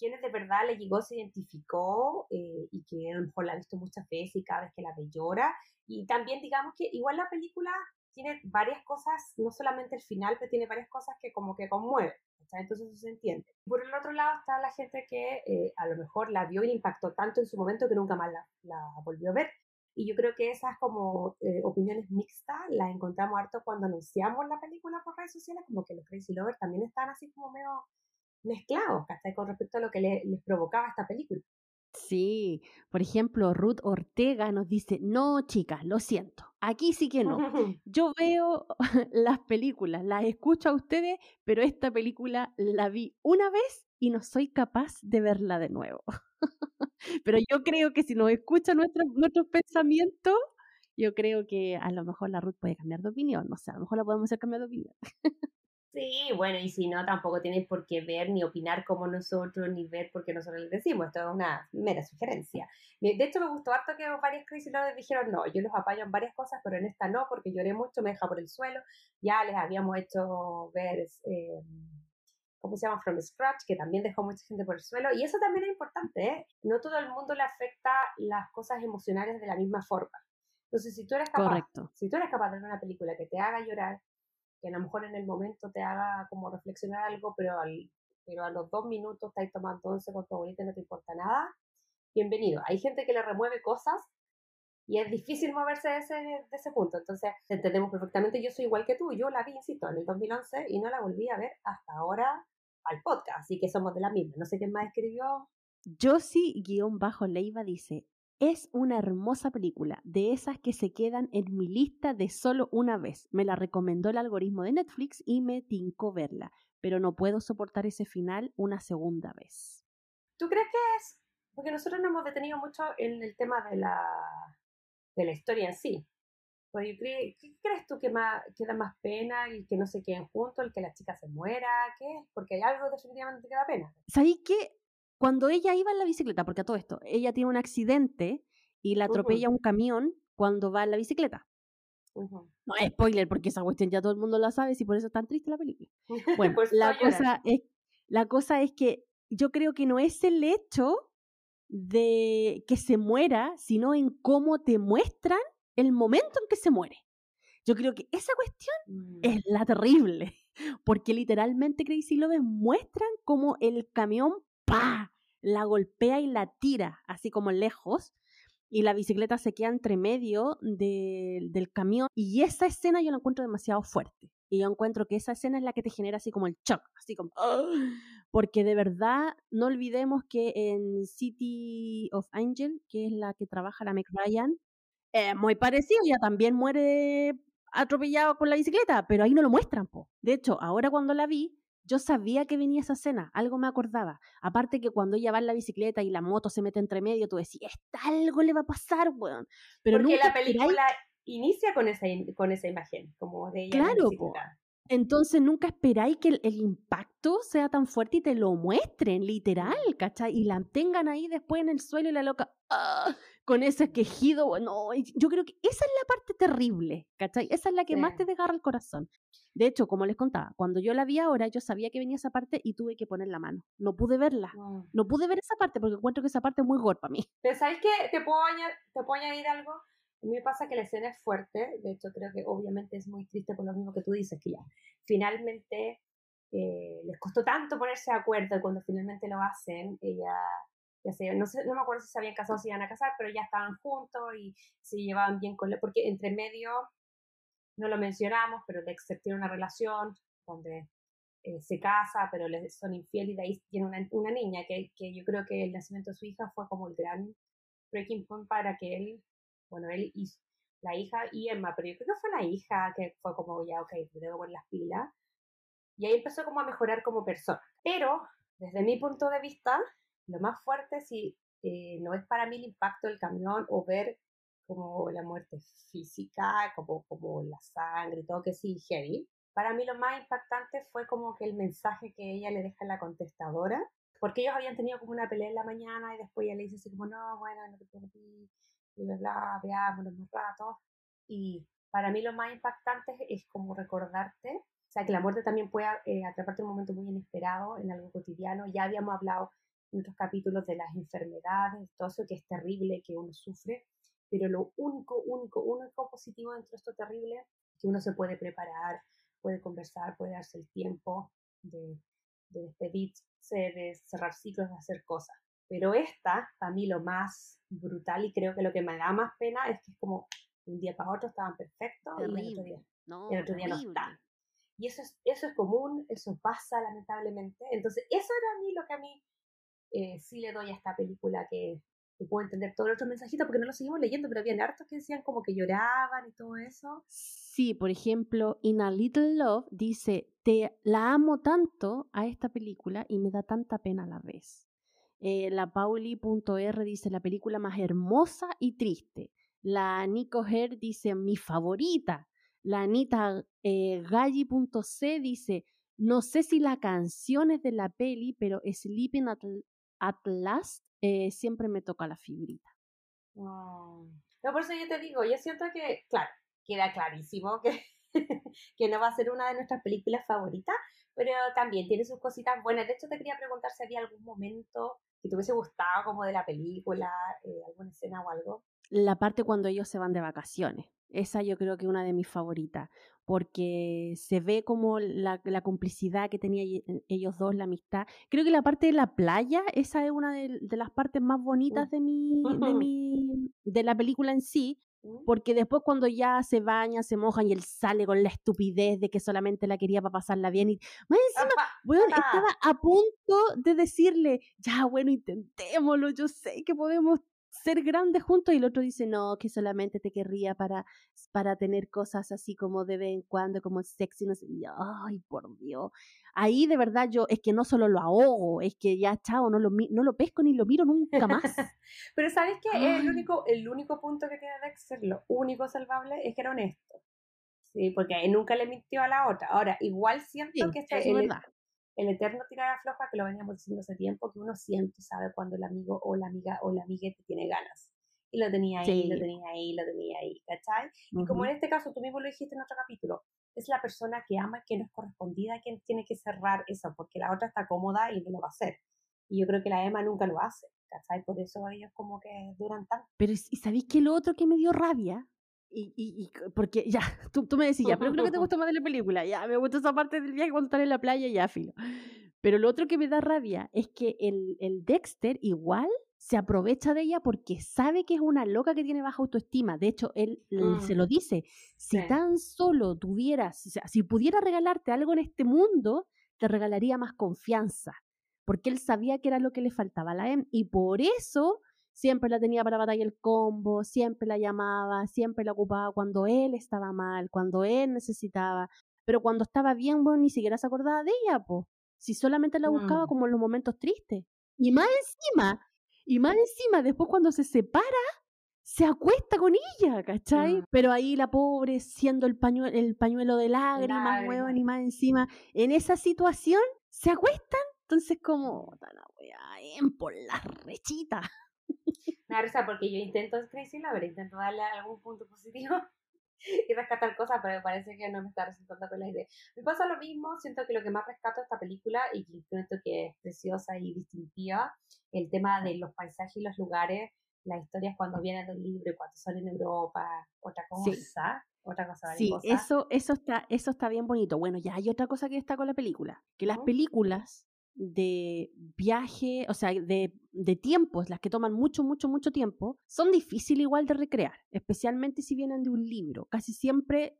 quienes de verdad le llegó, se identificó eh, y que a lo mejor la ha visto muchas veces y cada vez que la ve llora. Y también digamos que igual la película tiene varias cosas, no solamente el final, pero tiene varias cosas que como que conmueven. Entonces eso se entiende. Por el otro lado está la gente que eh, a lo mejor la vio y impactó tanto en su momento que nunca más la, volvió a ver. Y yo creo que esas como eh, opiniones mixtas las encontramos harto cuando anunciamos la película por redes sociales, como que los Crazy Lovers también están así como medio mezclados, ¿cachai? Con respecto a lo que les provocaba esta película. Sí, por ejemplo, Ruth Ortega nos dice, no, chicas, lo siento, aquí sí que no. Yo veo las películas, las escucho a ustedes, pero esta película la vi una vez y no soy capaz de verla de nuevo. pero yo creo que si nos escucha nuestros nuestros pensamientos, yo creo que a lo mejor la Ruth puede cambiar de opinión, no sé, a lo mejor la podemos hacer cambiar de opinión. Sí, bueno, y si no, tampoco tienes por qué ver ni opinar como nosotros, ni ver porque nosotros les decimos. Esto es una mera sugerencia. De hecho, me gustó harto que varias Lovers dijeron, no, yo los apaño en varias cosas, pero en esta no, porque lloré mucho, me deja por el suelo. Ya les habíamos hecho ver, eh, ¿cómo se llama? From Scratch, que también dejó mucha gente por el suelo. Y eso también es importante, ¿eh? No todo el mundo le afecta las cosas emocionales de la misma forma. Entonces, si tú eres capaz, si tú eres capaz de ver una película que te haga llorar, que a lo mejor en el momento te haga como reflexionar algo, pero, al, pero a los dos minutos estáis tomando once con tu abuelita y no te importa nada, bienvenido. Hay gente que le remueve cosas y es difícil moverse de ese, de ese punto. Entonces, entendemos perfectamente, yo soy igual que tú, yo la vi, insisto, en el 2011 y no la volví a ver hasta ahora al podcast, así que somos de la misma. No sé quién más escribió. Josie-Leiva dice, es una hermosa película, de esas que se quedan en mi lista de solo una vez. Me la recomendó el algoritmo de Netflix y me tincó verla, pero no puedo soportar ese final una segunda vez. ¿Tú crees que es? Porque nosotros nos hemos detenido mucho en el tema de la, de la historia en sí. Pues ¿Qué crees tú que, más, que da más pena y que no se queden juntos, el que la chica se muera? ¿Qué es? Porque hay algo definitivamente que da pena. ¿Sabéis qué? Cuando ella iba en la bicicleta, porque a todo esto, ella tiene un accidente y la atropella un camión cuando va en la bicicleta. No es spoiler, porque esa cuestión ya todo el mundo la sabe, y por eso es tan triste la película. Bueno, la, cosa es, la cosa es que yo creo que no es el hecho de que se muera, sino en cómo te muestran el momento en que se muere. Yo creo que esa cuestión es mm. la terrible, porque literalmente Crazy Love muestran cómo el camión ¡pa! La golpea y la tira, así como lejos, y la bicicleta se queda entre medio del camión. Y esa escena yo la encuentro demasiado fuerte. Y yo encuentro que esa escena es la que te genera así como el shock, así como... Porque de verdad, no olvidemos que en City of Angel, que es la que trabaja la Meg Ryan, es muy parecido, ella también muere atropellado con la bicicleta, pero ahí no lo muestran. Po. De hecho, ahora cuando la vi, yo sabía que venía esa escena, algo me acordaba. Aparte que cuando ella va en la bicicleta y la moto se mete entre medio, tú decías, algo le va a pasar, weón. Pero Porque la película inicia con esa, con esa imagen, como de ella claro, entonces nunca esperáis que el, impacto sea tan fuerte y te lo muestren, literal, ¿cachai? Y la tengan ahí después en el suelo y la loca, ¡ah! Con ese quejido, bueno, yo creo que esa es la parte terrible, ¿cachai? Esa es la que más te desgarra el corazón. De hecho, como les contaba, cuando yo la vi ahora, yo sabía que venía esa parte y tuve que poner la mano. No pude verla. No pude ver esa parte porque encuentro que esa parte es muy gore para mí. Pero ¿sabes qué? ¿Te puedo, ¿Te puedo añadir algo? A mí me pasa que la escena es fuerte, de hecho creo que obviamente es muy triste por lo mismo que tú dices, que ya finalmente eh, les costó tanto ponerse de acuerdo y cuando finalmente lo hacen, ella, ya sé, no, sé, no me acuerdo si se habían casado o si iban a casar, pero ya estaban juntos y se llevaban bien con él, porque entre medio, no lo mencionamos, pero Dexter tiene una relación donde eh, se casa, pero les son infieles y de ahí tiene una, una niña que, que yo creo que el nacimiento de su hija fue como el gran breaking point para que él bueno, él y la hija y Emma, pero yo creo que fue la hija que fue como, ya, ok, me debo poner las pilas. Y ahí empezó como a mejorar como persona. Pero, desde mi punto de vista, lo más fuerte si eh, no es para mí el impacto del camión o ver como la muerte física, como, como la sangre y todo, que sí, heavy. Para mí lo más impactante fue como que el mensaje que ella le deja en la contestadora, porque ellos habían tenido como una pelea en la mañana y después ella le dice así como, no, bueno, no te preocupes, y bla, bla, veámonos un rato. Y para mí lo más impactante es como recordarte, o sea, que la muerte también puede eh, atraparte un momento muy inesperado, en algo cotidiano. Ya habíamos hablado otros capítulos de las enfermedades, todo eso que es terrible, que uno sufre, pero lo único, único, único positivo dentro de esto terrible es que uno se puede preparar, puede conversar, puede darse el tiempo de, de despedirse, de cerrar ciclos, de hacer cosas. Pero esta, para mí, lo más brutal y creo que lo que me da más pena es que es como un día para otro estaban perfectos y el otro día no, el otro día no están. Y eso es, eso es común, eso pasa lamentablemente. Entonces, eso era a mí lo que a mí eh, sí le doy a esta película que, puedo entender todos los otros mensajitos porque no lo seguimos leyendo, pero había hartos que decían como que lloraban y todo eso. Sí, por ejemplo, In a Little Love dice, te la amo tanto a esta película y me da tanta pena a la vez. Eh, la Pauli.r dice la película más hermosa y triste. La Nico Her dice mi favorita. La Anita eh, Galli.c dice no sé si la canción es de la peli, pero Sleeping at, Last eh, siempre me toca la fibrita. No, por eso yo te digo, yo siento que, claro, queda clarísimo que, que no va a ser una de nuestras películas favoritas, pero también tiene sus cositas buenas. De hecho, te quería preguntar si había algún momento que te hubiese gustado como de la película, eh, alguna escena o algo. La parte cuando ellos se van de vacaciones. Esa yo creo que es una de mis favoritas, porque se ve como la, la complicidad que tenían eh, ellos dos, la amistad. Creo que la parte de la playa, esa es una de, de las partes más bonitas de, mi, de, mi, de la película en sí. Porque después cuando ya se baña, se mojan y él sale con la estupidez de que solamente la quería para pasarla bien y más encima, bueno, estaba a punto de decirle, ya bueno, intentémoslo, yo sé que podemos ser grandes juntos y el otro dice, no, que solamente te querría para, para tener cosas así como de vez en cuando, como sexy, no sé, ay, por Dios. Ahí de verdad yo, es que no solo lo ahogo, es que ya, chao, no lo, no lo pesco ni lo miro nunca más. Pero ¿sabes qué? El único, el único punto que tiene Dexter, lo único salvable, es que era honesto. Sí, porque nunca le mintió a la otra. Ahora, igual siento que este, el, el eterno tirar a floja, que lo veníamos diciendo hace tiempo, que uno siempre sabe cuando el amigo o la amiga o la amiga te tiene ganas. Y lo tenía ahí, lo tenía ahí, lo tenía ahí, ¿cachai? Y como en este caso, tú mismo lo dijiste en otro capítulo, es la persona que ama que no es correspondida quien tiene que cerrar eso, porque la otra está cómoda y no lo va a hacer. Y yo creo que la Emma nunca lo hace, ¿cachai? Por eso ellos como que duran tanto. Pero, ¿y sabéis que lo otro que me dio rabia? Y, y, y, porque ya, tú, tú me decías, pero creo que te gusta más de la película, ya, me gusta esa parte del viaje cuando están en la playa, ya, filo. Pero lo otro que me da rabia es que el, el Dexter igual se aprovecha de ella porque sabe que es una loca que tiene baja autoestima. De hecho, él se lo dice, si tan solo tuvieras, o sea, si pudiera regalarte algo en este mundo, te regalaría más confianza. Porque él sabía que era lo que le faltaba a la M y por eso siempre la tenía para batalla el combo, siempre la llamaba, siempre la ocupaba cuando él estaba mal, cuando él necesitaba, pero cuando estaba bien, bueno, ni siquiera se acordaba de ella, po. Si solamente la buscaba mm. como en los momentos tristes. Y más encima, y más encima, después cuando se separa, se acuesta con ella, ¿cachai? Mm. Pero ahí la pobre, siendo el pañuelo, el pañuelo de lágrimas, huevón, y más encima, en esa situación, se acuestan. Entonces, como, la en por la rechita. Me da risa porque yo intento Crazy ver, intento darle algún punto positivo y rescatar cosas, pero parece que no me está resultando con la idea. Me pasa lo mismo, siento que lo que más rescato de esta película y que siento que es preciosa y distintiva, el tema de los paisajes y los lugares, las historias cuando vienen del libro, cuando son en Europa, otra cosa. Otra cosa sí, eso, eso, está, eso está bien bonito. Bueno, ya hay otra cosa que está con la película, que las películas de viaje, o sea, de, de, tiempos, las que toman mucho, mucho, mucho tiempo, son difíciles igual de recrear, especialmente si vienen de un libro. Casi siempre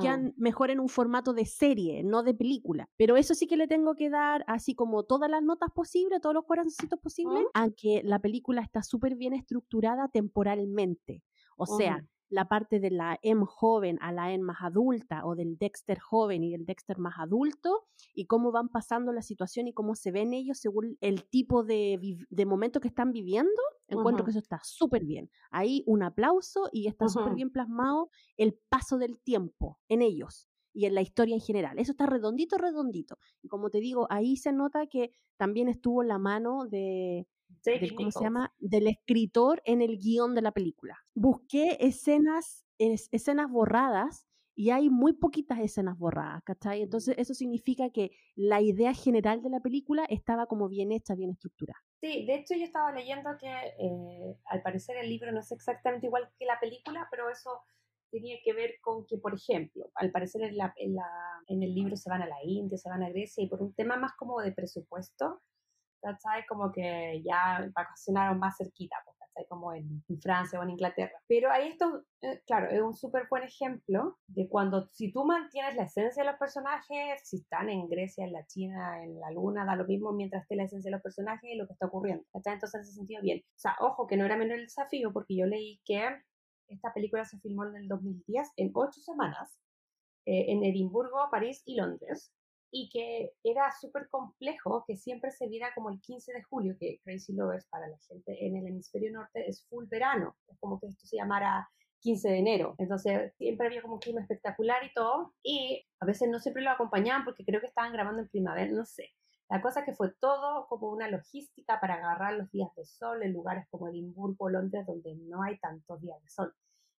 quedan ah. mejor en un formato de serie, no de película. Pero eso sí que le tengo que dar así como todas las notas posibles, todos los corazoncitos posibles, a que la película está súper bien estructurada temporalmente. O sea, la parte de la M joven a la M más adulta o del Dexter joven y del Dexter más adulto y cómo van pasando la situación y cómo se ven ellos según el tipo de, de momento que están viviendo, encuentro que eso está súper bien. Ahí un aplauso y está súper bien plasmado el paso del tiempo en ellos y en la historia en general. Eso está redondito, redondito. Y como te digo, ahí se nota que también estuvo la mano de, del, ¿cómo se llama? Del escritor en el guion de la película. Busqué escenas, escenas borradas y hay muy poquitas escenas borradas, ¿cachai? Entonces eso significa que la idea general de la película estaba como bien hecha, bien estructurada. Sí, de hecho yo estaba leyendo que eh, al parecer el libro no es exactamente igual que la película, pero eso tenía que ver con que, por ejemplo, al parecer en, la, en, la, en el libro se van a la India, se van a Grecia y por un tema más como de presupuesto, ¿cachai? Como que ya vacacionaron más cerquita, pues, ¿cachai? Como en, Francia o en Inglaterra. Pero ahí esto, eh, claro, es un súper buen ejemplo de cuando, si tú mantienes la esencia de los personajes, si están en Grecia, en la China, en la Luna, da lo mismo mientras esté la esencia de los personajes y lo que está ocurriendo, ¿cachai? Entonces, en ese sentido, bien. O sea, ojo, que no era menor el desafío, porque yo leí que esta película se filmó en el 2010 en ocho semanas eh, en Edimburgo, París y Londres y que era súper complejo que siempre se viera como el 15 de julio, que Crazy Lovers para la gente en el hemisferio norte es full verano, como que esto se llamara 15 de enero. Entonces siempre había como un clima espectacular y todo, y a veces no siempre lo acompañaban porque creo que estaban grabando en primavera, no sé. La cosa que fue todo como una logística para agarrar los días de sol en lugares como Edimburgo, Londres, donde no hay tantos días de sol.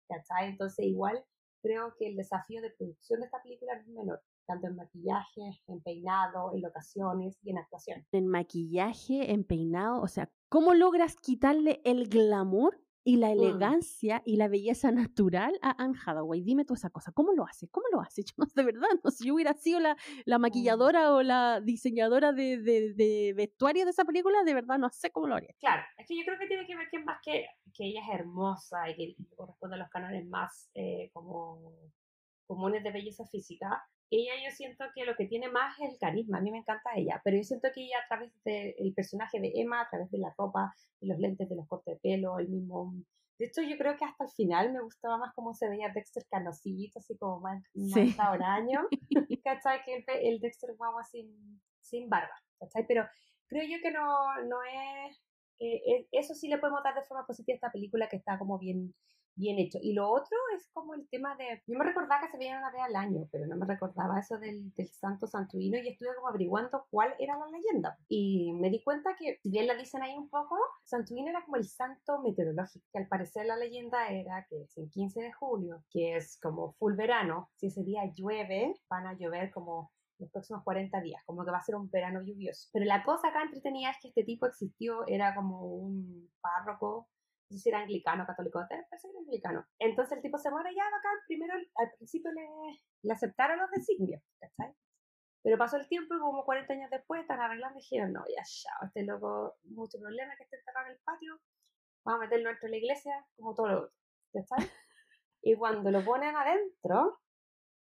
¿Cachai? Entonces igual creo que el desafío de producción de esta película es menor tanto en maquillaje, en peinado, en locaciones y en actuación. En maquillaje, en peinado, o sea, ¿cómo logras quitarle el glamour y la mm. elegancia y la belleza natural a Anne Hathaway. Dime tú esa cosa, ¿cómo lo hace? ¿Cómo lo hace? Yo no, de verdad, no si yo hubiera sido la, la mm. maquilladora o la diseñadora de, de, vestuario de esa película, de verdad no sé cómo lo haría. Claro, es que yo creo que tiene que ver que más que, que ella es hermosa y que corresponde a los canales más eh, como comunes de belleza física, ella yo siento que lo que tiene más es el carisma, a mí me encanta ella, pero yo siento que ella a través del personaje de Emma, a través de la ropa, de los lentes, de los cortes de pelo, el mismo... De hecho, yo creo que hasta el final me gustaba más cómo se veía Dexter canosillito, así como más, sí. año, ¿cachai? Que el, el, Dexter guagua sin, sin barba, ¿cachai? Pero creo yo que no, no es... Eh, eh, eso sí le podemos dar de forma positiva a esta película que está como bien bien hecho. Y lo otro es como el tema de, yo me recordaba que se veía una vez al año, pero no me recordaba eso del, del santo santuino y estuve como averiguando cuál era la leyenda. Y me di cuenta que, si bien la dicen ahí un poco, Santuino era como el santo meteorológico, que al parecer la leyenda era que es el 15 de julio, que es como full verano, si ese día llueve, van a llover como los próximos 40 días, como que va a ser un verano lluvioso. Pero la cosa acá entretenida es que este tipo existió, era como un párroco no sé si era anglicano, católico, parece que era anglicano. Entonces el tipo se muere ya bacán, primero al principio le, le aceptaron los designios, ¿cachai? Pero pasó el tiempo y como 40 años después están arreglando y dijeron, no, ya, ya, este loco, mucho problema que esté enterrado en el patio, vamos a meterlo dentro de la iglesia como todo lo otro, ¿cachai? Y cuando lo ponen adentro,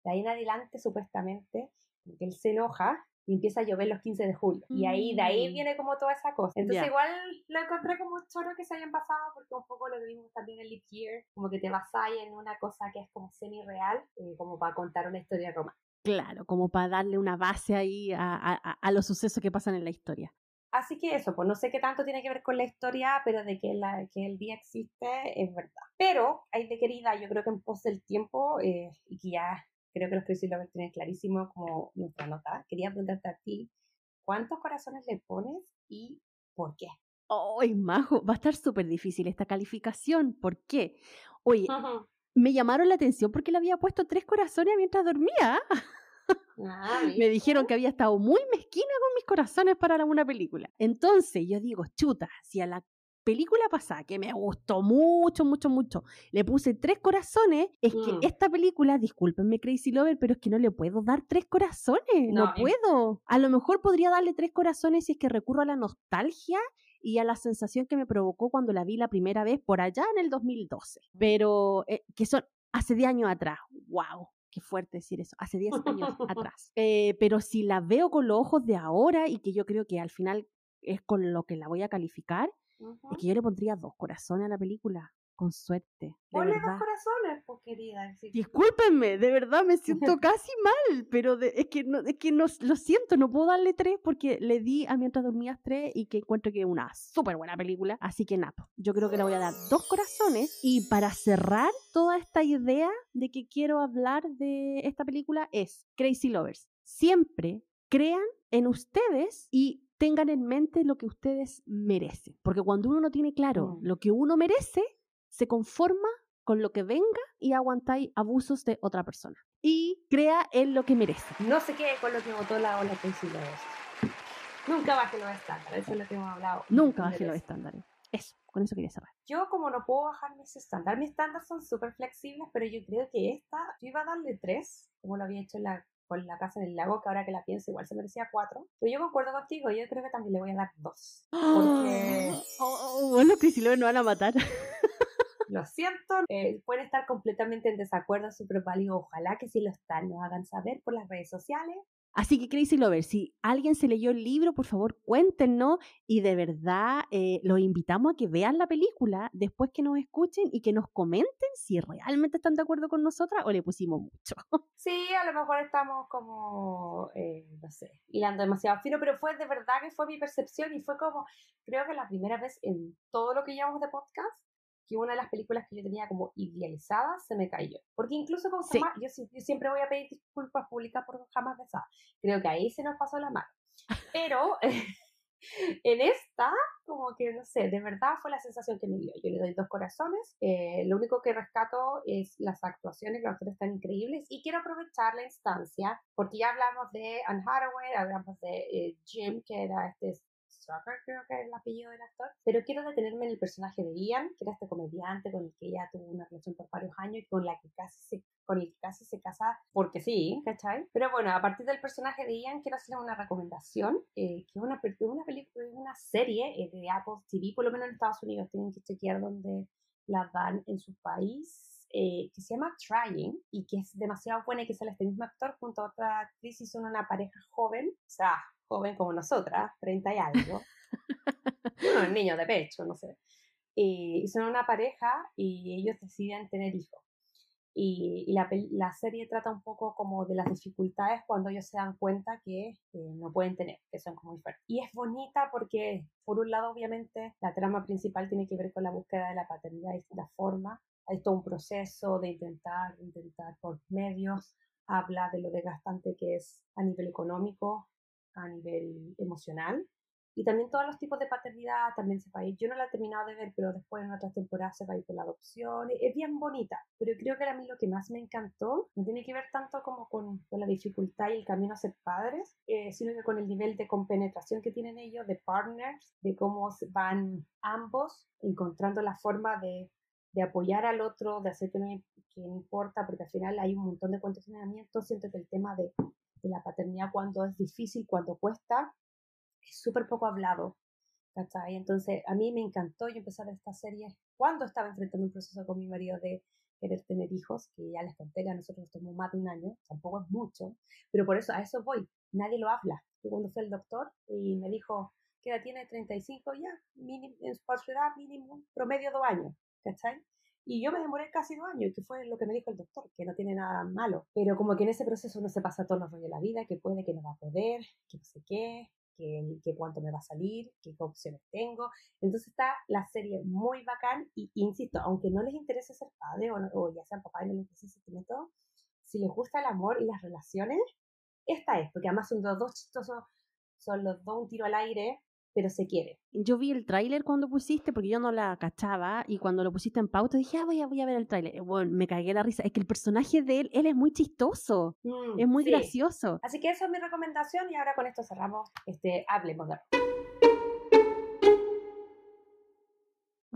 de ahí en adelante supuestamente, que él se enoja y empieza a llover los 15 de julio. Y ahí, de ahí mm. viene como toda esa cosa. Entonces igual lo encontré como choro que se hayan pasado porque un poco lo vimos también en Leap Year, como que te ahí en una cosa que es como semi-real, eh, como para contar una historia romántica. Claro, como para darle una base ahí a, los sucesos que pasan en la historia. Así que eso, pues no sé qué tanto tiene que ver con la historia, pero de que, la, que el día existe es verdad. Pero hay de querida, yo creo que en pos del tiempo, eh, y que ya creo que los Crazy Lovers tienen clarísimo como nuestra nota, quería preguntarte a ti, ¿cuántos corazones le pones y por qué? ¡Ay, majo! Va a estar súper difícil esta calificación. ¿Por qué? Oye, me llamaron la atención porque le había puesto tres corazones mientras dormía. Ah, me dijeron que había estado muy mezquina con mis corazones para una película. Entonces yo digo, chuta, si a la película pasada, que me gustó mucho, mucho, mucho, le puse tres corazones, es que mm. esta película, discúlpenme Crazy Lover, pero es que no le puedo dar tres corazones, no, puedo. A lo mejor podría darle tres corazones si es que recurro a la nostalgia y a la sensación que me provocó cuando la vi la primera vez por allá en el 2012. Pero eh, que son hace 10 años atrás. ¡Wow! Qué fuerte decir eso, hace 10 años atrás. Eh, pero si la veo con los ojos de ahora y que yo creo que al final es con lo que la voy a calificar, es que yo le pondría dos corazones a la película con suerte. Ponle dos corazones, pues querida. Discúlpenme, de verdad me siento casi mal, pero es que, no, es que no, lo siento, no puedo darle tres porque le di a Mientras Dormías tres y que encuentro que es una súper buena película. Así que nada, yo creo que le voy a dar dos corazones. Y para cerrar toda esta idea de que quiero hablar de esta película es Crazy Lovers. Siempre crean en ustedes y tengan en mente lo que ustedes merecen. Porque cuando uno no tiene claro mm. lo que uno merece, se conforma con lo que venga y aguantáis abusos de otra persona. Y crea en lo que merece. No se quede con lo que votó la ola principal. Nunca baje los estándares, eso es lo que hemos hablado. Nunca baje los estándares. Eso, con eso quería cerrar. Yo como no puedo bajar mis estándares, mis estándares son súper flexibles, pero yo creo que esta, yo iba a darle tres, como lo había hecho en la, con la casa en el lago, que ahora que la pienso igual se merecía cuatro. Pero yo concuerdo contigo, yo creo que también le voy a dar dos. Porque... Oh, oh, si luego no van a matar. lo siento, eh, pueden estar completamente en desacuerdo, súper válido, ojalá que si lo están, nos hagan saber por las redes sociales. Así que Crazy Lover, si alguien se leyó el libro, por favor cuéntenos y de verdad eh, los invitamos a que vean la película después que nos escuchen y que nos comenten si realmente están de acuerdo con nosotras o le pusimos mucho. Sí, a lo mejor estamos como, eh, no sé, hilando demasiado fino, pero fue de verdad que fue mi percepción y fue como, creo que la primera vez en todo lo que llevamos de podcast que una de las películas que yo tenía como idealizadas se me cayó. Porque incluso con jamás, yo, siempre voy a pedir disculpas públicas por jamás besada. Creo que ahí se nos pasó la mano. Pero en esta, como que no sé, de verdad fue la sensación que me dio. Yo le doy dos corazones. Eh, lo único que rescato es las actuaciones, los actores están increíbles. Y quiero aprovechar la instancia, porque ya hablamos de Anne Hathaway, hablamos de eh, Jim, que era este creo que es el apellido del actor, pero quiero detenerme en el personaje de Ian, que era este comediante con el que ella tuvo una relación por varios años y con la que casi se, con el que casi se casa porque sí, ¿cachai? Pero bueno, a partir del personaje de Ian quiero hacer una recomendación, eh, que es una, una película, una serie eh, de Apple TV, por lo menos en Estados Unidos, tienen que chequear donde la dan en su país. Eh, que se llama Trying y que es demasiado buena y que sale este mismo actor junto a otra actriz y son una pareja joven, o sea, joven como nosotras, 30 y algo, un niño de pecho, no sé, y, son una pareja y ellos deciden tener hijos. Y, la, la, serie trata un poco como de las dificultades cuando ellos se dan cuenta que no pueden tener, que son como fuertes. Y es bonita porque, por un lado, obviamente, la trama principal tiene que ver con la búsqueda de la paternidad de distintas formas. Hay todo un proceso de intentar, intentar por medios. Habla de lo desgastante que es a nivel económico, a nivel emocional. Y también todos los tipos de paternidad también se va a ir. Yo no la he terminado de ver, pero después en otras temporadas se va a ir por la adopción. Es bien bonita, pero creo que a mí lo que más me encantó no tiene que ver tanto como con, con la dificultad y el camino a ser padres, eh, sino que con el nivel de compenetración que tienen ellos, de partners, de cómo van ambos encontrando la forma de, de apoyar al otro, de hacer que no, que no importa, porque al final hay un montón de condicionamientos. Siento que el tema de de la paternidad cuando es difícil, cuando cuesta, es súper poco hablado. ¿cachai? Entonces, a mí me encantó, yo ver esta serie cuando estaba enfrentando un proceso con mi marido de querer tener hijos, que ya les conté a nosotros nos tomó más de un año, tampoco es mucho, pero por eso a eso voy, nadie lo habla. Yo cuando fue el doctor y me dijo que edad tiene 35 ya, mínimo, en su edad mínimo, promedio dos años, ¿cachai? Y yo me demoré casi dos años, que fue lo que me dijo el doctor, que no tiene nada malo. Pero como que en ese proceso uno se pasa todos los rollos de la vida, que puede, que no va a poder, que no sé qué, que, que, cuánto me va a salir, qué opciones tengo. Entonces está la serie muy bacán y insisto, aunque no les interese ser padre o, o ya sean papá y no les interese ese método, si les gusta el amor y las relaciones, esta es, porque además son los dos chistosos, son los dos un tiro al aire, pero se quiere. Yo vi el tráiler cuando pusiste, porque yo no la cachaba, y cuando lo pusiste en pauta dije, ah, voy a, voy a ver el tráiler. Bueno, me cagué la risa. Es que el personaje de él, él es muy chistoso, mm, es muy gracioso. Así que esa es mi recomendación, y ahora con esto cerramos este Hablemos de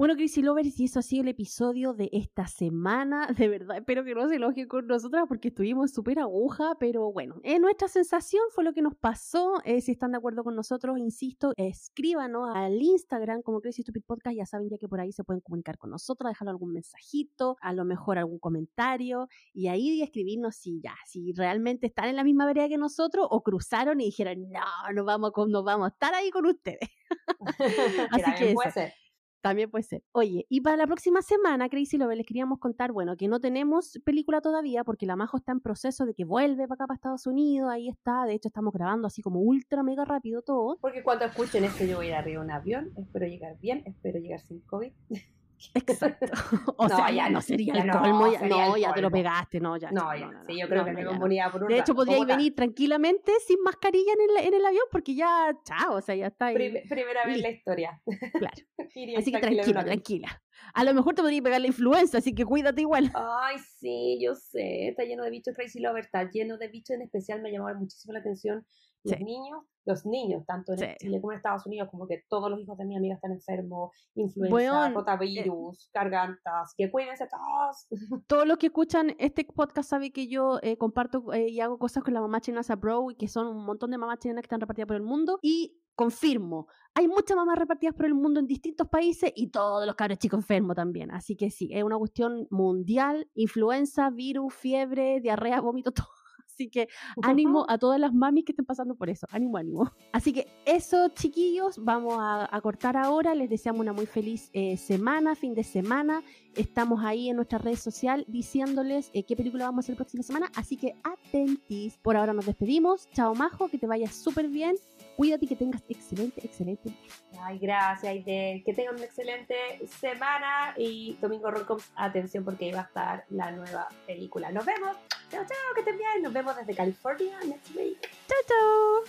Bueno, Chrissy Lovers, y eso ha sido el episodio de esta semana. De verdad, espero que no se enojen con nosotras porque estuvimos súper aguja, pero bueno, eh, nuestra sensación fue lo que nos pasó. Eh, si están de acuerdo con nosotros, insisto, escríbanos al Instagram como Crazy Stupid Podcast. Ya saben ya que por ahí se pueden comunicar con nosotros, dejar algún mensajito, a lo mejor algún comentario, y ahí escribirnos si ya, si realmente están en la misma vereda que nosotros o cruzaron y dijeron, no, no vamos, con, no vamos a estar ahí con ustedes. Así que puede ser. También puede ser. Oye, y para la próxima semana, Crazy Love, les queríamos contar, bueno, que no tenemos película todavía porque la Majo está en proceso de que vuelve para acá, para Estados Unidos, ahí está, de hecho estamos grabando así como ultra mega rápido todo. Porque cuando escuchen esto yo voy a ir arriba de un avión, espero llegar bien, espero llegar sin COVID. Exacto. O sea, ya no sería el colmo. Ya, no, ya te lo pegaste, no, ya. No, ya. sí, yo creo que me por un De hecho, podríais venir tranquilamente sin mascarilla en el, en el avión porque ya, chao, o sea, ya está ahí. primera vez en la historia. Claro. así que tranquila, tranquila. A lo mejor te podría pegar la influenza, así que cuídate igual. Ay, sí, yo sé. Está lleno de bichos Crazy Lover, está lleno de bichos. En especial me llamó muchísimo la atención los niños, los niños, tanto en Chile como en Estados Unidos, como que todos los hijos de mi amiga están enfermos, influenza, eh, rotavirus, gargantas, que cuídense todos. Todos los que escuchan este podcast saben que yo eh, comparto eh, y hago cosas con la mamá china Bro y que son un montón de mamás chinas que están repartidas por el mundo y confirmo, hay muchas mamás repartidas por el mundo en distintos países y todos los cabros chicos enfermos también. Así que sí, es una cuestión mundial, influenza, virus, fiebre, diarrea, vómito, todo Así que ánimo a todas las mamis que estén pasando por eso. Ánimo, ánimo. Así que eso, chiquillos, vamos a, cortar ahora. Les deseamos una muy feliz eh, semana, fin de semana. Estamos ahí en nuestra red social diciéndoles eh, qué película vamos a hacer la próxima semana. Así que atentis. Por ahora nos despedimos. Chao, Majo, que te vaya súper bien. Cuídate y que tengas excelente, excelente Ay, gracias, Aide. Que tengan una excelente semana y Domingo Rocoms, atención porque ahí va a estar la nueva película. Nos vemos. Chao, chao, que estén bien. Nos vemos desde California next week. Chao, chao.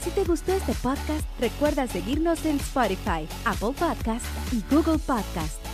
Si te gustó este podcast, recuerda seguirnos en Spotify, Apple Podcast y Google Podcast.